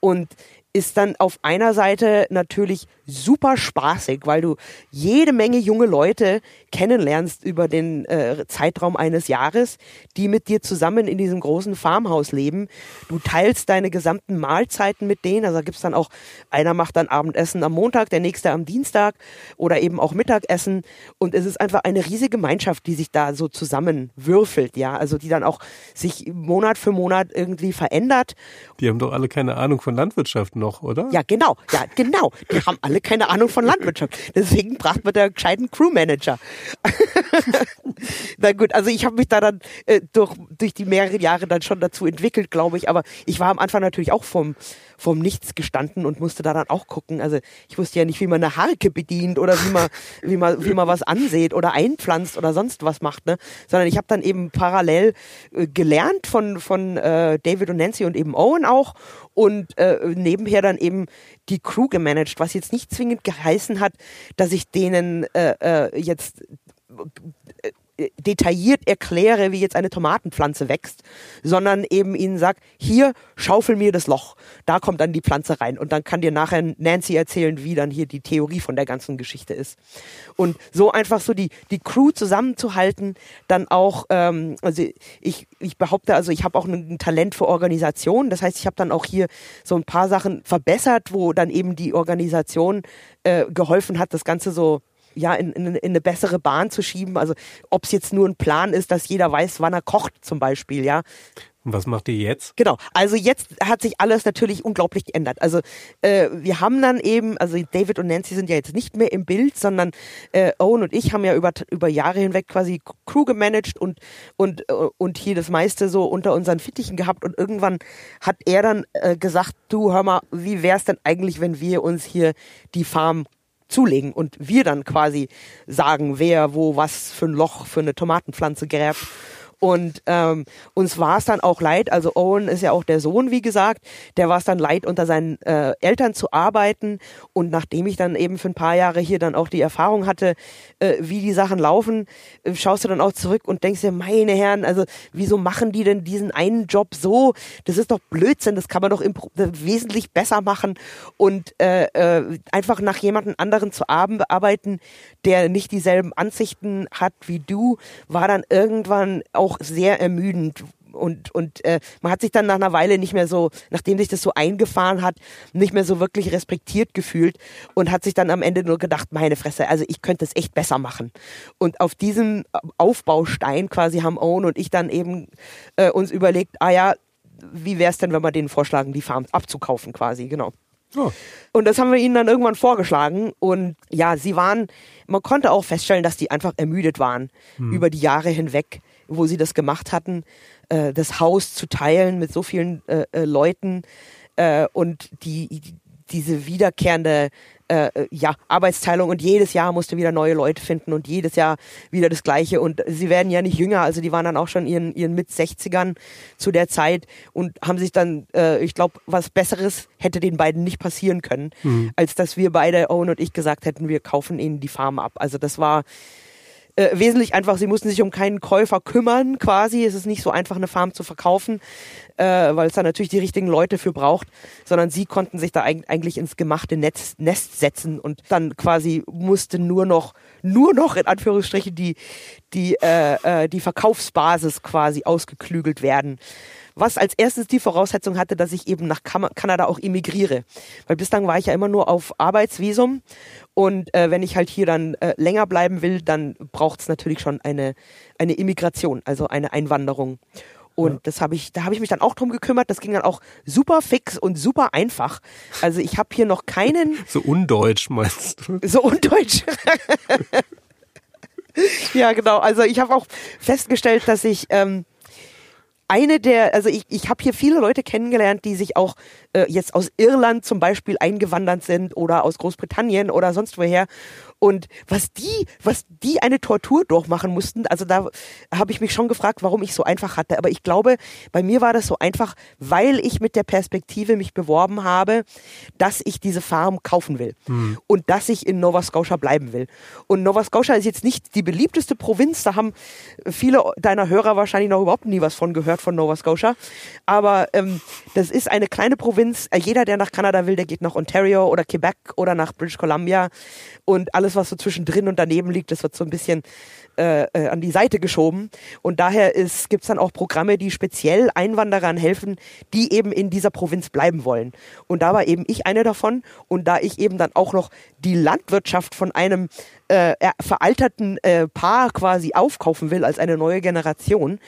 Und ist dann auf einer Seite natürlich super spaßig, weil du jede Menge junge Leute kennenlernst über den äh, Zeitraum eines Jahres, die mit dir zusammen in diesem großen Farmhaus leben. Du teilst deine gesamten Mahlzeiten mit denen. Also gibt's dann auch, einer macht dann Abendessen am Montag, der nächste am Dienstag oder eben auch Mittagessen. Und es ist einfach eine riesige Gemeinschaft, die sich da so zusammenwürfelt, ja. Also die dann auch sich Monat für Monat irgendwie verändert. Die haben doch alle keine Ahnung von Landwirtschaft noch, oder? Ja, genau. Ja, genau. Die haben alle keine Ahnung von Landwirtschaft. Deswegen braucht man da gescheiten Crewmanager. Na gut, also ich habe mich da dann äh, durch, durch die mehreren Jahre dann schon dazu entwickelt, glaube ich. Aber ich war am Anfang natürlich auch vom, vom Nichts gestanden und musste da dann auch gucken. Also ich wusste ja nicht, wie man eine Harke bedient oder wie man, wie man, wie man was ansät oder einpflanzt oder sonst was macht, ne? Sondern ich habe dann eben parallel äh, gelernt von, von äh, David und Nancy und eben Owen auch und äh, nebenher dann eben die Crew gemanagt, was jetzt nicht zwingend geheißen hat, dass ich denen äh, äh, jetzt äh, detailliert erkläre, wie jetzt eine Tomatenpflanze wächst, sondern eben ihnen sag, hier schaufel mir das Loch, da kommt dann die Pflanze rein. Und dann kann dir nachher Nancy erzählen, wie dann hier die Theorie von der ganzen Geschichte ist. Und so einfach so die die Crew zusammenzuhalten, dann auch, ähm, also ich ich behaupte, also ich habe auch ein, Talent für Organisation, das heißt, ich habe dann auch hier so ein paar Sachen verbessert, wo dann eben die Organisation äh, geholfen hat, das Ganze so ja, in, in, in eine bessere Bahn zu schieben. Also ob es jetzt nur ein Plan ist, dass jeder weiß, wann er kocht zum Beispiel, ja. Und was macht ihr jetzt? Genau, also jetzt hat sich alles natürlich unglaublich geändert. Also äh, wir haben dann eben, also David und Nancy sind ja jetzt nicht mehr im Bild, sondern äh, Owen und ich haben ja über, über Jahre hinweg quasi Crew gemanagt und, und, äh, und hier das meiste so unter unseren Fittichen gehabt und irgendwann hat er dann äh, gesagt, du hör mal, wie wär's denn eigentlich, wenn wir uns hier die Farm zulegen und wir dann quasi sagen, wer wo was für ein Loch für eine Tomatenpflanze gräbt und ähm, uns war es dann auch leid, also Owen ist ja auch der Sohn, wie gesagt, der war es dann leid, unter seinen äh, Eltern zu arbeiten. Und nachdem ich dann eben für ein paar Jahre hier dann auch die Erfahrung hatte, äh, wie die Sachen laufen, äh, schaust du dann auch zurück und denkst dir, meine Herren, also wieso machen die denn diesen einen Job so? Das ist doch Blödsinn, das kann man doch wesentlich besser machen und äh, äh, einfach nach jemandem anderen zu arbeiten, der nicht dieselben Ansichten hat wie du, war dann irgendwann auch auch sehr ermüdend und, und äh, man hat sich dann nach einer Weile nicht mehr so, nachdem sich das so eingefahren hat, nicht mehr so wirklich respektiert gefühlt und hat sich dann am Ende nur gedacht, meine Fresse, also ich könnte es echt besser machen. Und auf diesem Aufbaustein quasi haben Owen und ich dann eben äh, uns überlegt, ah ja, wie wäre es denn, wenn wir denen vorschlagen, die Farm abzukaufen quasi, genau. Oh. Und das haben wir ihnen dann irgendwann vorgeschlagen. Und ja, sie waren, man konnte auch feststellen, dass die einfach ermüdet waren hm. über die Jahre hinweg wo sie das gemacht hatten, äh, das Haus zu teilen mit so vielen äh, äh, Leuten äh, und die, diese wiederkehrende äh, ja, Arbeitsteilung und jedes Jahr musste wieder neue Leute finden und jedes Jahr wieder das Gleiche und sie werden ja nicht jünger, also die waren dann auch schon ihren, ihren Mit-60ern zu der Zeit und haben sich dann, äh, ich glaube, was Besseres hätte den beiden nicht passieren können, mhm. als dass wir beide, Owen und ich, gesagt hätten, wir kaufen ihnen die Farm ab. Also das war äh, wesentlich einfach, sie mussten sich um keinen Käufer kümmern quasi. Es ist nicht so einfach, eine Farm zu verkaufen, äh, weil es da natürlich die richtigen Leute für braucht, sondern sie konnten sich da eigentlich ins gemachte Netz, Nest setzen und dann quasi musste nur noch, nur noch in Anführungsstrichen die, die, äh, äh, die Verkaufsbasis quasi ausgeklügelt werden was als erstes die Voraussetzung hatte, dass ich eben nach Kanada auch emigriere. Weil bislang war ich ja immer nur auf Arbeitsvisum und äh, wenn ich halt hier dann äh, länger bleiben will, dann braucht es natürlich schon eine, eine Immigration, also eine Einwanderung. Und ja. das habe ich, da habe ich mich dann auch drum gekümmert. Das ging dann auch super fix und super einfach. Also ich habe hier noch keinen. So undeutsch meinst du? So undeutsch. ja, genau. Also ich habe auch festgestellt, dass ich ähm, eine der, also ich, ich habe hier viele Leute kennengelernt, die sich auch äh, jetzt aus Irland zum Beispiel eingewandert sind oder aus Großbritannien oder sonst woher und was die, was die eine Tortur durchmachen mussten, also da habe ich mich schon gefragt, warum ich so einfach hatte. Aber ich glaube, bei mir war das so einfach, weil ich mit der Perspektive mich beworben habe, dass ich diese Farm kaufen will hm. und dass ich in Nova Scotia bleiben will. Und Nova Scotia ist jetzt nicht die beliebteste Provinz. Da haben viele deiner Hörer wahrscheinlich noch überhaupt nie was von gehört von Nova Scotia. Aber ähm, das ist eine kleine Provinz. Jeder, der nach Kanada will, der geht nach Ontario oder Quebec oder nach British Columbia und alles, was so zwischendrin und daneben liegt, das wird so ein bisschen äh, äh, an die Seite geschoben. Und daher gibt es dann auch Programme, die speziell Einwanderern helfen, die eben in dieser Provinz bleiben wollen. Und da war eben ich eine davon. Und da ich eben dann auch noch die Landwirtschaft von einem äh, veralterten äh, Paar quasi aufkaufen will als eine neue Generation.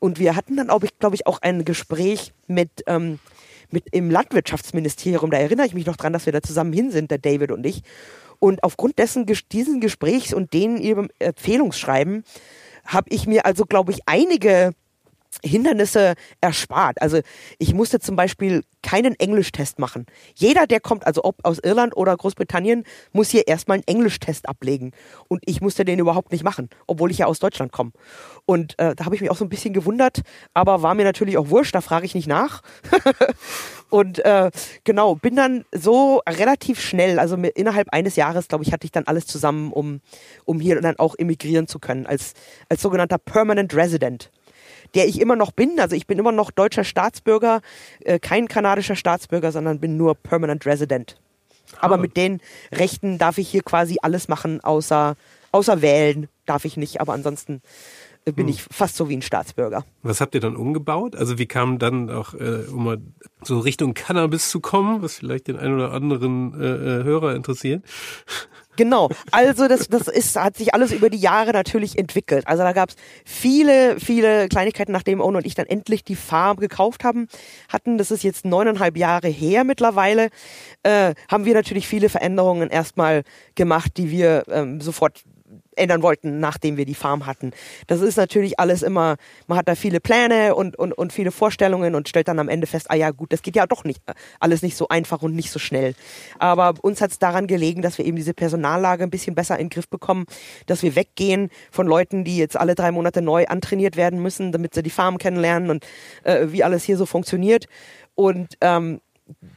Und wir hatten dann glaube ich, auch ein Gespräch mit ähm, mit im Landwirtschaftsministerium. Da erinnere ich mich noch dran, dass wir da zusammen hin sind, der David und ich. Und aufgrund dessen, diesen Gesprächs und denen ihrem Empfehlungsschreiben habe ich mir also, glaube ich, einige Hindernisse erspart. Also ich musste zum Beispiel keinen Englischtest machen. Jeder, der kommt, also ob aus Irland oder Großbritannien, muss hier erstmal einen Englischtest ablegen. Und ich musste den überhaupt nicht machen, obwohl ich ja aus Deutschland komme. Und äh, da habe ich mich auch so ein bisschen gewundert, aber war mir natürlich auch wurscht, da frage ich nicht nach. und äh, genau, bin dann so relativ schnell, also mit, innerhalb eines Jahres, glaube ich, hatte ich dann alles zusammen, um, um hier dann auch emigrieren zu können, als, als sogenannter Permanent Resident der ich immer noch bin. Also ich bin immer noch deutscher Staatsbürger, äh, kein kanadischer Staatsbürger, sondern bin nur Permanent Resident. Aber ah. mit den Rechten darf ich hier quasi alles machen, außer, außer wählen darf ich nicht. Aber ansonsten bin hm. ich fast so wie ein Staatsbürger. Was habt ihr dann umgebaut? Also wie kam dann auch, äh, um mal so Richtung Cannabis zu kommen, was vielleicht den einen oder anderen äh, äh Hörer interessiert? Genau. Also das, das ist, hat sich alles über die Jahre natürlich entwickelt. Also da gab es viele, viele Kleinigkeiten, nachdem Owen und ich dann endlich die Farm gekauft haben, hatten. Das ist jetzt neuneinhalb Jahre her mittlerweile. Äh, haben wir natürlich viele Veränderungen erstmal gemacht, die wir ähm, sofort ändern wollten, nachdem wir die Farm hatten. Das ist natürlich alles immer, man hat da viele Pläne und, und, und viele Vorstellungen und stellt dann am Ende fest, ah ja gut, das geht ja doch nicht, alles nicht so einfach und nicht so schnell. Aber uns hat es daran gelegen, dass wir eben diese Personallage ein bisschen besser in den Griff bekommen, dass wir weggehen von Leuten, die jetzt alle drei Monate neu antrainiert werden müssen, damit sie die Farm kennenlernen und äh, wie alles hier so funktioniert. Und ähm,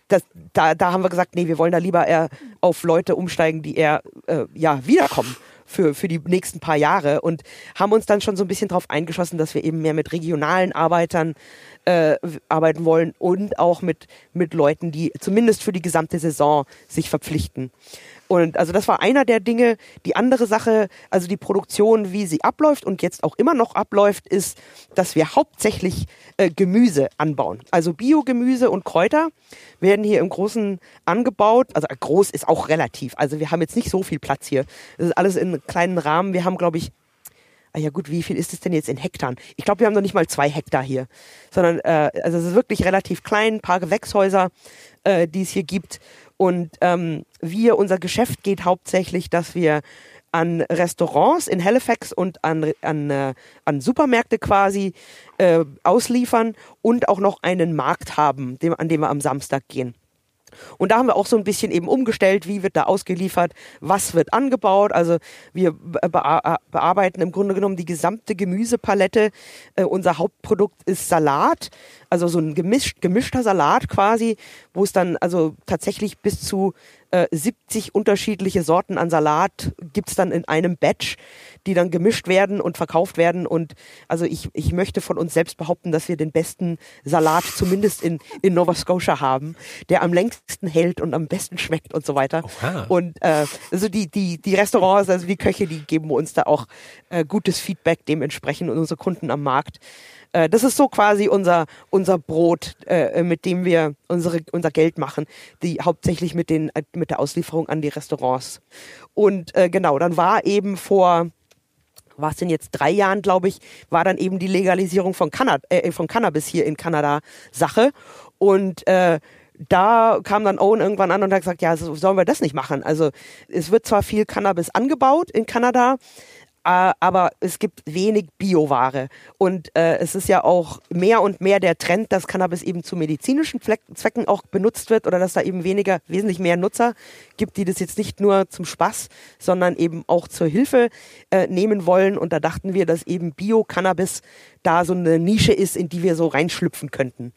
das, da, da haben wir gesagt, nee, wir wollen da lieber eher auf Leute umsteigen, die eher äh, ja, wiederkommen für, für die nächsten paar Jahre und haben uns dann schon so ein bisschen darauf eingeschossen, dass wir eben mehr mit regionalen Arbeitern äh, arbeiten wollen und auch mit, mit Leuten, die zumindest für die gesamte Saison sich verpflichten. Und also das war einer der Dinge. Die andere Sache, also die Produktion, wie sie abläuft und jetzt auch immer noch abläuft, ist, dass wir hauptsächlich äh, Gemüse anbauen. Also Biogemüse und Kräuter werden hier im Großen angebaut. Also groß ist auch relativ. Also wir haben jetzt nicht so viel Platz hier. Das ist alles in kleinen Rahmen. Wir haben, glaube ich, ah ja gut, wie viel ist es denn jetzt in Hektar? Ich glaube, wir haben noch nicht mal zwei Hektar hier, sondern äh, also es ist wirklich relativ klein, ein paar Gewächshäuser, äh, die es hier gibt. Und ähm, wir, unser Geschäft geht hauptsächlich, dass wir an Restaurants in Halifax und an, an, äh, an Supermärkte quasi äh, ausliefern und auch noch einen Markt haben, dem, an dem wir am Samstag gehen. Und da haben wir auch so ein bisschen eben umgestellt, wie wird da ausgeliefert, was wird angebaut. Also wir bearbeiten im Grunde genommen die gesamte Gemüsepalette. Äh, unser Hauptprodukt ist Salat, also so ein gemischt, gemischter Salat quasi, wo es dann also tatsächlich bis zu äh, 70 unterschiedliche Sorten an Salat gibt's dann in einem Batch, die dann gemischt werden und verkauft werden. Und also ich, ich möchte von uns selbst behaupten, dass wir den besten Salat zumindest in, in Nova Scotia haben, der am längsten hält und am besten schmeckt und so weiter. Oha. Und äh, also die, die, die Restaurants, also die Köche, die geben uns da auch äh, gutes Feedback dementsprechend und unsere Kunden am Markt. Äh, das ist so quasi unser, unser Brot, äh, mit dem wir unsere, unser Geld machen, die hauptsächlich mit, den, mit der Auslieferung an die Restaurants. Und äh, genau, dann war eben vor war es denn jetzt drei Jahren, glaube ich, war dann eben die Legalisierung von, Canna äh, von Cannabis hier in Kanada Sache. Und äh, da kam dann Owen irgendwann an und hat gesagt, ja, sollen wir das nicht machen? Also es wird zwar viel Cannabis angebaut in Kanada, äh, aber es gibt wenig Bioware. Und äh, es ist ja auch mehr und mehr der Trend, dass Cannabis eben zu medizinischen Zwecken auch benutzt wird oder dass da eben weniger, wesentlich mehr Nutzer gibt, die das jetzt nicht nur zum Spaß, sondern eben auch zur Hilfe äh, nehmen wollen. Und da dachten wir, dass eben Bio-Cannabis da so eine Nische ist, in die wir so reinschlüpfen könnten.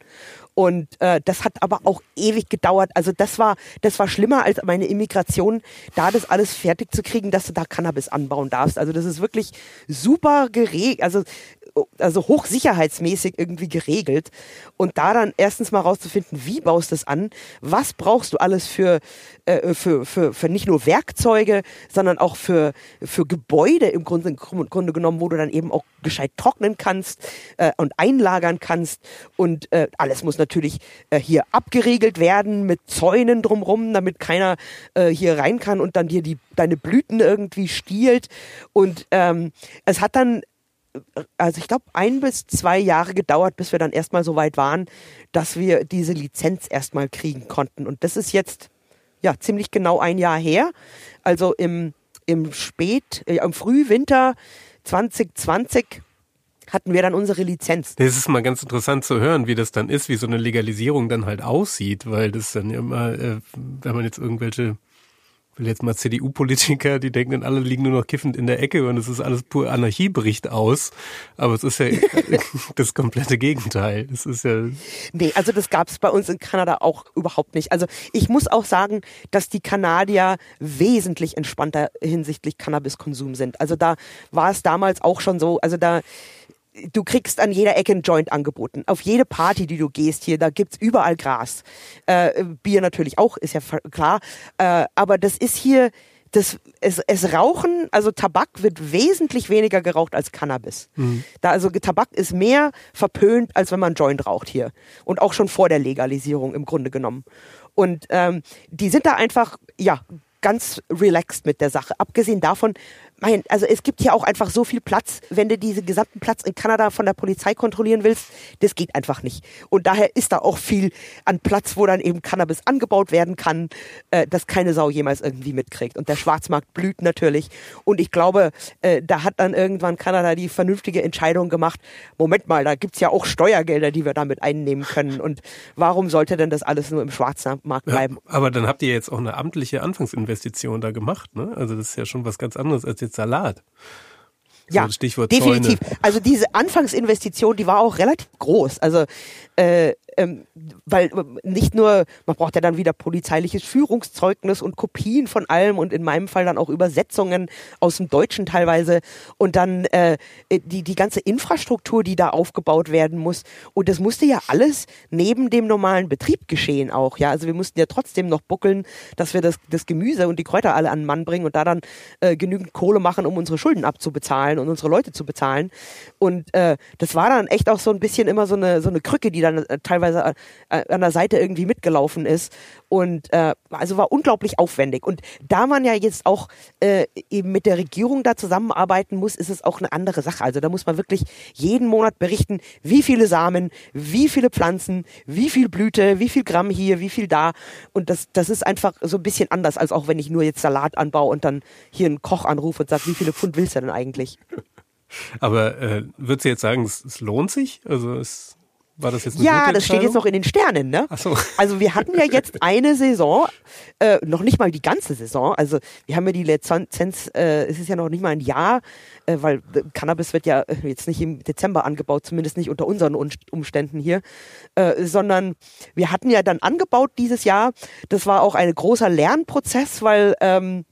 Und äh, das hat aber auch ewig gedauert. Also das war, das war schlimmer als meine Immigration, da das alles fertig zu kriegen, dass du da Cannabis anbauen darfst. Also das ist wirklich super geregelt. Also also hochsicherheitsmäßig irgendwie geregelt. Und da dann erstens mal rauszufinden, wie baust du das an, was brauchst du alles für, äh, für, für, für nicht nur Werkzeuge, sondern auch für, für Gebäude im Grunde, im Grunde genommen, wo du dann eben auch gescheit trocknen kannst äh, und einlagern kannst. Und äh, alles muss natürlich äh, hier abgeriegelt werden mit Zäunen drumrum, damit keiner äh, hier rein kann und dann dir die, deine Blüten irgendwie stiehlt. Und ähm, es hat dann also ich glaube, ein bis zwei Jahre gedauert, bis wir dann erstmal so weit waren, dass wir diese Lizenz erstmal kriegen konnten. Und das ist jetzt ja ziemlich genau ein Jahr her. Also im, im Spät, äh, im Frühwinter 2020 hatten wir dann unsere Lizenz. Das ist mal ganz interessant zu hören, wie das dann ist, wie so eine Legalisierung dann halt aussieht, weil das dann immer, äh, wenn man jetzt irgendwelche will jetzt mal CDU-Politiker, die denken dann alle liegen nur noch kiffend in der Ecke und es ist alles pur Anarchie bricht aus. Aber es ist ja das komplette Gegenteil. Es ist ja. Nee, also das gab es bei uns in Kanada auch überhaupt nicht. Also ich muss auch sagen, dass die Kanadier wesentlich entspannter hinsichtlich Cannabiskonsum sind. Also da war es damals auch schon so, also da du kriegst an jeder Ecke ein Joint angeboten. Auf jede Party, die du gehst hier, da gibt's überall Gras. Äh, Bier natürlich auch, ist ja klar. Äh, aber das ist hier, das, es, es Rauchen, also Tabak wird wesentlich weniger geraucht als Cannabis. Mhm. Da also Tabak ist mehr verpönt, als wenn man Joint raucht hier. Und auch schon vor der Legalisierung im Grunde genommen. Und ähm, die sind da einfach, ja, ganz relaxed mit der Sache. Abgesehen davon, mein, also es gibt hier auch einfach so viel Platz, wenn du diesen gesamten Platz in Kanada von der Polizei kontrollieren willst, das geht einfach nicht. Und daher ist da auch viel an Platz, wo dann eben Cannabis angebaut werden kann, äh, das keine Sau jemals irgendwie mitkriegt. Und der Schwarzmarkt blüht natürlich. Und ich glaube, äh, da hat dann irgendwann Kanada die vernünftige Entscheidung gemacht, Moment mal, da gibt's ja auch Steuergelder, die wir damit einnehmen können. Und warum sollte denn das alles nur im Schwarzmarkt bleiben? Ja, aber dann habt ihr jetzt auch eine amtliche Anfangsinvestition da gemacht, ne? Also das ist ja schon was ganz anderes als jetzt Salat. So ja, Stichwort definitiv. Zäune. Also diese Anfangsinvestition, die war auch relativ groß. Also äh, ähm, weil äh, nicht nur, man braucht ja dann wieder polizeiliches Führungszeugnis und Kopien von allem und in meinem Fall dann auch Übersetzungen aus dem Deutschen teilweise und dann äh, die, die ganze Infrastruktur, die da aufgebaut werden muss. Und das musste ja alles neben dem normalen Betrieb geschehen auch. Ja, also wir mussten ja trotzdem noch buckeln, dass wir das, das Gemüse und die Kräuter alle an den Mann bringen und da dann äh, genügend Kohle machen, um unsere Schulden abzubezahlen und unsere Leute zu bezahlen. Und äh, das war dann echt auch so ein bisschen immer so eine, so eine Krücke, die dann äh, teilweise teilweise äh, an der Seite irgendwie mitgelaufen ist. Und äh, also war unglaublich aufwendig. Und da man ja jetzt auch äh, eben mit der Regierung da zusammenarbeiten muss, ist es auch eine andere Sache. Also da muss man wirklich jeden Monat berichten, wie viele Samen, wie viele Pflanzen, wie viel Blüte, wie viel Gramm hier, wie viel da. Und das, das ist einfach so ein bisschen anders, als auch wenn ich nur jetzt Salat anbaue und dann hier einen Koch anrufe und sage, wie viele Pfund willst du denn eigentlich? Aber äh, würdest du jetzt sagen, es, es lohnt sich? Also es war das jetzt eine Ja, das steht jetzt noch in den Sternen, ne? Ach so. Also wir hatten ja jetzt eine Saison, äh, noch nicht mal die ganze Saison. Also wir haben ja die Lizenz, äh, es ist ja noch nicht mal ein Jahr, äh, weil Cannabis wird ja jetzt nicht im Dezember angebaut, zumindest nicht unter unseren Umständen hier, äh, sondern wir hatten ja dann angebaut dieses Jahr. Das war auch ein großer Lernprozess, weil ähm,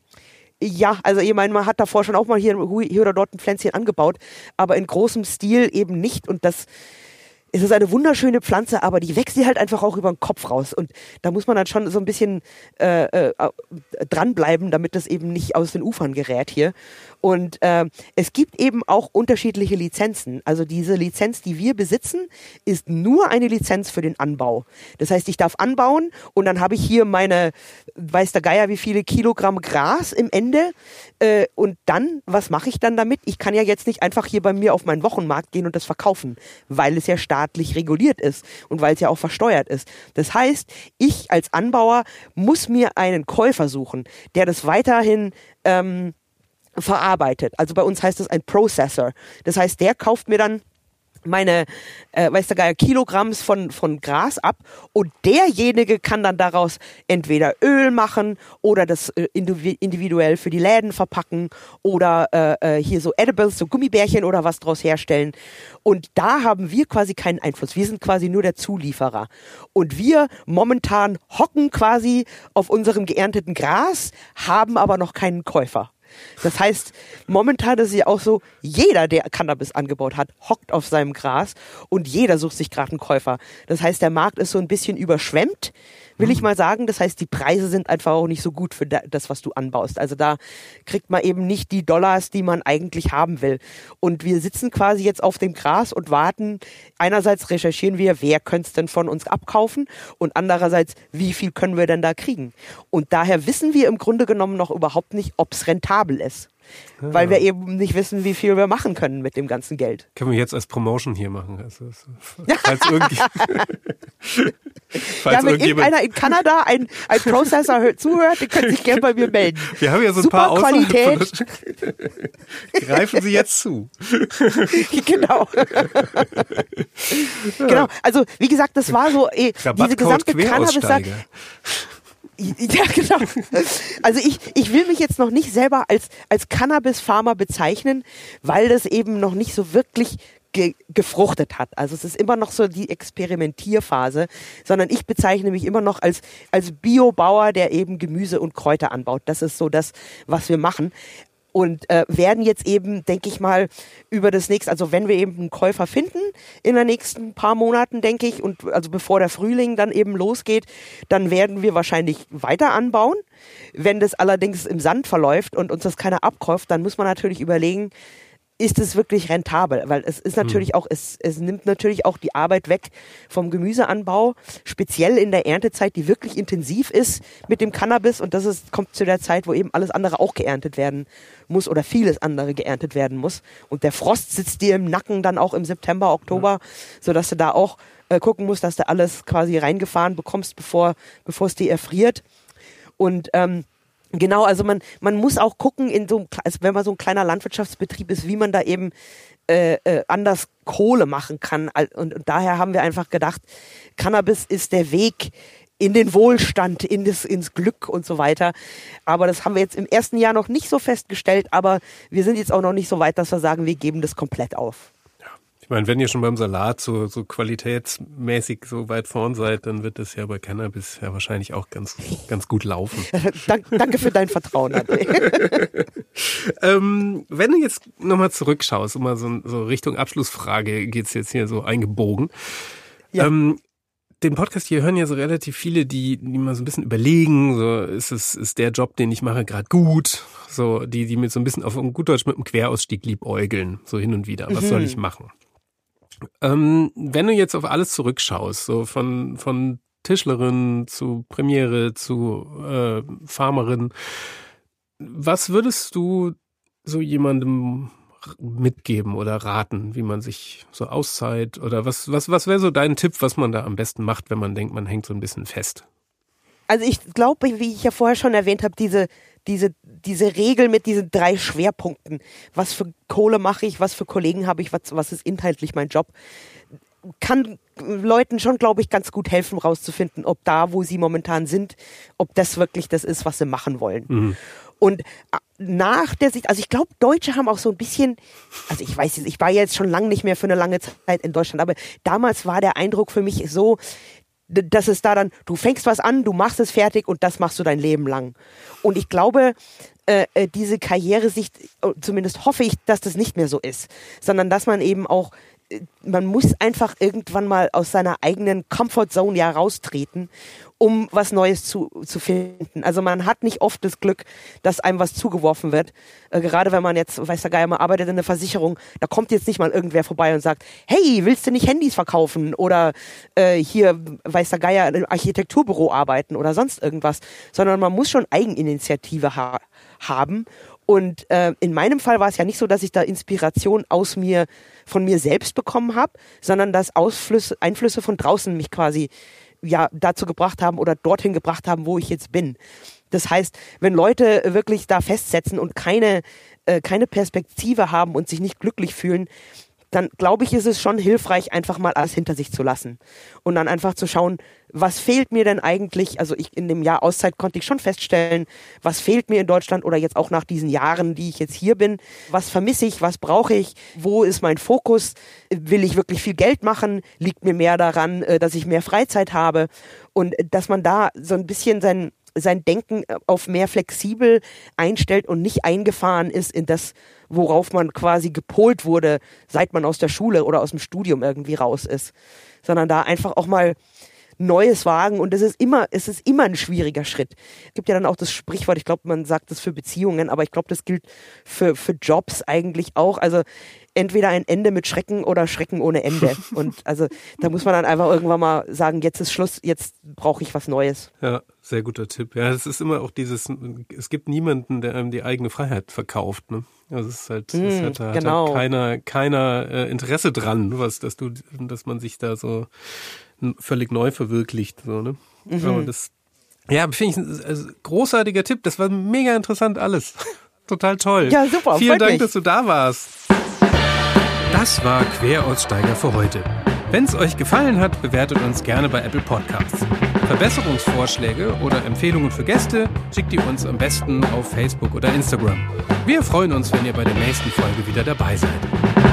ja, also ich meine, man hat davor schon auch mal hier, hier oder dort ein Pflänzchen angebaut, aber in großem Stil eben nicht und das es ist eine wunderschöne Pflanze, aber die wächst dir halt einfach auch über den Kopf raus. Und da muss man dann schon so ein bisschen äh, äh, dranbleiben, damit das eben nicht aus den Ufern gerät hier. Und äh, es gibt eben auch unterschiedliche Lizenzen. Also diese Lizenz, die wir besitzen, ist nur eine Lizenz für den Anbau. Das heißt, ich darf anbauen und dann habe ich hier meine, weiß der Geier, wie viele Kilogramm Gras im Ende. Äh, und dann, was mache ich dann damit? Ich kann ja jetzt nicht einfach hier bei mir auf meinen Wochenmarkt gehen und das verkaufen, weil es ja staatlich reguliert ist und weil es ja auch versteuert ist. Das heißt, ich als Anbauer muss mir einen Käufer suchen, der das weiterhin ähm, verarbeitet. Also bei uns heißt es ein Processor. Das heißt, der kauft mir dann meine, äh, weiß der Geier, Kilogramms von, von Gras ab und derjenige kann dann daraus entweder Öl machen oder das äh, individuell für die Läden verpacken oder äh, äh, hier so Edibles, so Gummibärchen oder was draus herstellen. Und da haben wir quasi keinen Einfluss. Wir sind quasi nur der Zulieferer. Und wir momentan hocken quasi auf unserem geernteten Gras, haben aber noch keinen Käufer. Das heißt, momentan ist es ja auch so, jeder, der Cannabis angebaut hat, hockt auf seinem Gras und jeder sucht sich gerade einen Käufer. Das heißt, der Markt ist so ein bisschen überschwemmt will ich mhm. mal sagen. Das heißt, die Preise sind einfach auch nicht so gut für das, was du anbaust. Also da kriegt man eben nicht die Dollars, die man eigentlich haben will. Und wir sitzen quasi jetzt auf dem Gras und warten. Einerseits recherchieren wir, wer könnte es denn von uns abkaufen und andererseits, wie viel können wir denn da kriegen. Und daher wissen wir im Grunde genommen noch überhaupt nicht, ob es rentabel ist. Ja. Weil wir eben nicht wissen, wie viel wir machen können mit dem ganzen Geld. Können wir jetzt als Promotion hier machen. Also, falls irgendwie falls ja, wenn irgendeiner in Kanada ein, ein Processor zuhört, der könnte sich gerne bei mir melden. Wir haben ja so ein Super paar Qualität. Greifen Sie jetzt zu. genau. genau. Also, wie gesagt, das war so, eh, diese gesamte Cannabis-Sache. Ja, genau. Also ich, ich will mich jetzt noch nicht selber als, als Cannabis-Farmer bezeichnen, weil das eben noch nicht so wirklich ge gefruchtet hat. Also es ist immer noch so die Experimentierphase, sondern ich bezeichne mich immer noch als, als Biobauer, der eben Gemüse und Kräuter anbaut. Das ist so das, was wir machen und äh, werden jetzt eben, denke ich mal, über das nächste, also wenn wir eben einen Käufer finden in den nächsten paar Monaten, denke ich, und also bevor der Frühling dann eben losgeht, dann werden wir wahrscheinlich weiter anbauen. Wenn das allerdings im Sand verläuft und uns das keiner abkauft, dann muss man natürlich überlegen, ist es wirklich rentabel, weil es ist natürlich auch, es, es nimmt natürlich auch die Arbeit weg vom Gemüseanbau, speziell in der Erntezeit, die wirklich intensiv ist mit dem Cannabis. Und das ist, kommt zu der Zeit, wo eben alles andere auch geerntet werden muss oder vieles andere geerntet werden muss. Und der Frost sitzt dir im Nacken dann auch im September, Oktober, ja. sodass du da auch äh, gucken musst, dass du alles quasi reingefahren bekommst, bevor, bevor es dir erfriert. Und ähm, Genau, also man, man muss auch gucken, in so, also wenn man so ein kleiner Landwirtschaftsbetrieb ist, wie man da eben äh, äh, anders Kohle machen kann. Und, und daher haben wir einfach gedacht, Cannabis ist der Weg in den Wohlstand, in das, ins Glück und so weiter. Aber das haben wir jetzt im ersten Jahr noch nicht so festgestellt, aber wir sind jetzt auch noch nicht so weit, dass wir sagen, wir geben das komplett auf. Ich meine, wenn ihr schon beim Salat so, so qualitätsmäßig so weit vorn seid, dann wird das ja bei Cannabis ja wahrscheinlich auch ganz, ganz gut laufen. Dank, danke für dein Vertrauen, ähm, wenn du jetzt nochmal zurückschaust, um mal so, so Richtung Abschlussfrage geht's jetzt hier so eingebogen. Ja. Ähm, den Podcast hier hören ja so relativ viele, die, die mal so ein bisschen überlegen, so ist es ist der Job, den ich mache, gerade gut, so die die mit so ein bisschen auf gut Deutsch mit einem Querausstieg liebäugeln, so hin und wieder. Was mhm. soll ich machen? Ähm, wenn du jetzt auf alles zurückschaust, so von, von Tischlerin zu Premiere zu äh, Farmerin, was würdest du so jemandem mitgeben oder raten, wie man sich so auszeit oder was, was, was wäre so dein Tipp, was man da am besten macht, wenn man denkt, man hängt so ein bisschen fest? Also ich glaube, wie ich ja vorher schon erwähnt habe, diese diese, diese Regel mit diesen drei Schwerpunkten. Was für Kohle mache ich, was für Kollegen habe ich, was, was ist inhaltlich mein Job, kann Leuten schon, glaube ich, ganz gut helfen, rauszufinden, ob da, wo sie momentan sind, ob das wirklich das ist, was sie machen wollen. Mhm. Und äh, nach der Sicht, also ich glaube, Deutsche haben auch so ein bisschen, also ich weiß, ich war jetzt schon lange nicht mehr für eine lange Zeit in Deutschland, aber damals war der Eindruck für mich so, das ist da dann, du fängst was an, du machst es fertig und das machst du dein Leben lang. Und ich glaube, äh, äh diese Karrieresicht, äh, zumindest hoffe ich, dass das nicht mehr so ist, sondern dass man eben auch äh, man muss einfach irgendwann mal aus seiner eigenen Comfortzone ja raustreten um was Neues zu, zu finden. Also man hat nicht oft das Glück, dass einem was zugeworfen wird. Äh, gerade wenn man jetzt, weiß der Geier, man arbeitet in der Versicherung, da kommt jetzt nicht mal irgendwer vorbei und sagt, hey, willst du nicht Handys verkaufen? Oder äh, hier, weiß der Geier, im Architekturbüro arbeiten oder sonst irgendwas. Sondern man muss schon Eigeninitiative ha haben. Und äh, in meinem Fall war es ja nicht so, dass ich da Inspiration aus mir, von mir selbst bekommen habe, sondern dass Ausflüsse, Einflüsse von draußen mich quasi ja dazu gebracht haben oder dorthin gebracht haben, wo ich jetzt bin. Das heißt, wenn Leute wirklich da festsetzen und keine, äh, keine Perspektive haben und sich nicht glücklich fühlen, dann glaube ich, ist es schon hilfreich, einfach mal alles hinter sich zu lassen. Und dann einfach zu schauen, was fehlt mir denn eigentlich? Also ich in dem Jahr Auszeit konnte ich schon feststellen, was fehlt mir in Deutschland oder jetzt auch nach diesen Jahren, die ich jetzt hier bin. Was vermisse ich? Was brauche ich? Wo ist mein Fokus? Will ich wirklich viel Geld machen? Liegt mir mehr daran, äh, dass ich mehr Freizeit habe? Und dass man da so ein bisschen sein, sein Denken auf mehr flexibel einstellt und nicht eingefahren ist in das, worauf man quasi gepolt wurde, seit man aus der Schule oder aus dem Studium irgendwie raus ist. Sondern da einfach auch mal Neues wagen und es ist immer, es ist immer ein schwieriger Schritt. Es gibt ja dann auch das Sprichwort, ich glaube, man sagt das für Beziehungen, aber ich glaube, das gilt für, für Jobs eigentlich auch. Also entweder ein Ende mit Schrecken oder Schrecken ohne Ende. Und also da muss man dann einfach irgendwann mal sagen, jetzt ist Schluss, jetzt brauche ich was Neues. Ja, sehr guter Tipp. Ja, es ist immer auch dieses, es gibt niemanden, der einem die eigene Freiheit verkauft. Ne? Also es ist halt, mm, es hat, hat genau. halt keiner, keiner äh, Interesse dran, was, dass du, dass man sich da so völlig neu verwirklicht. So, ne? Mhm. Das, ja, finde ich ein also, großartiger Tipp. Das war mega interessant alles. Total toll. Ja, super. Vielen Dank, dass du da warst. Das war Queraussteiger für heute. Wenn es euch gefallen hat, bewertet uns gerne bei Apple Podcasts. Verbesserungsvorschläge oder Empfehlungen für Gäste schickt ihr uns am besten auf Facebook oder Instagram. Wir freuen uns, wenn ihr bei der nächsten Folge wieder dabei seid.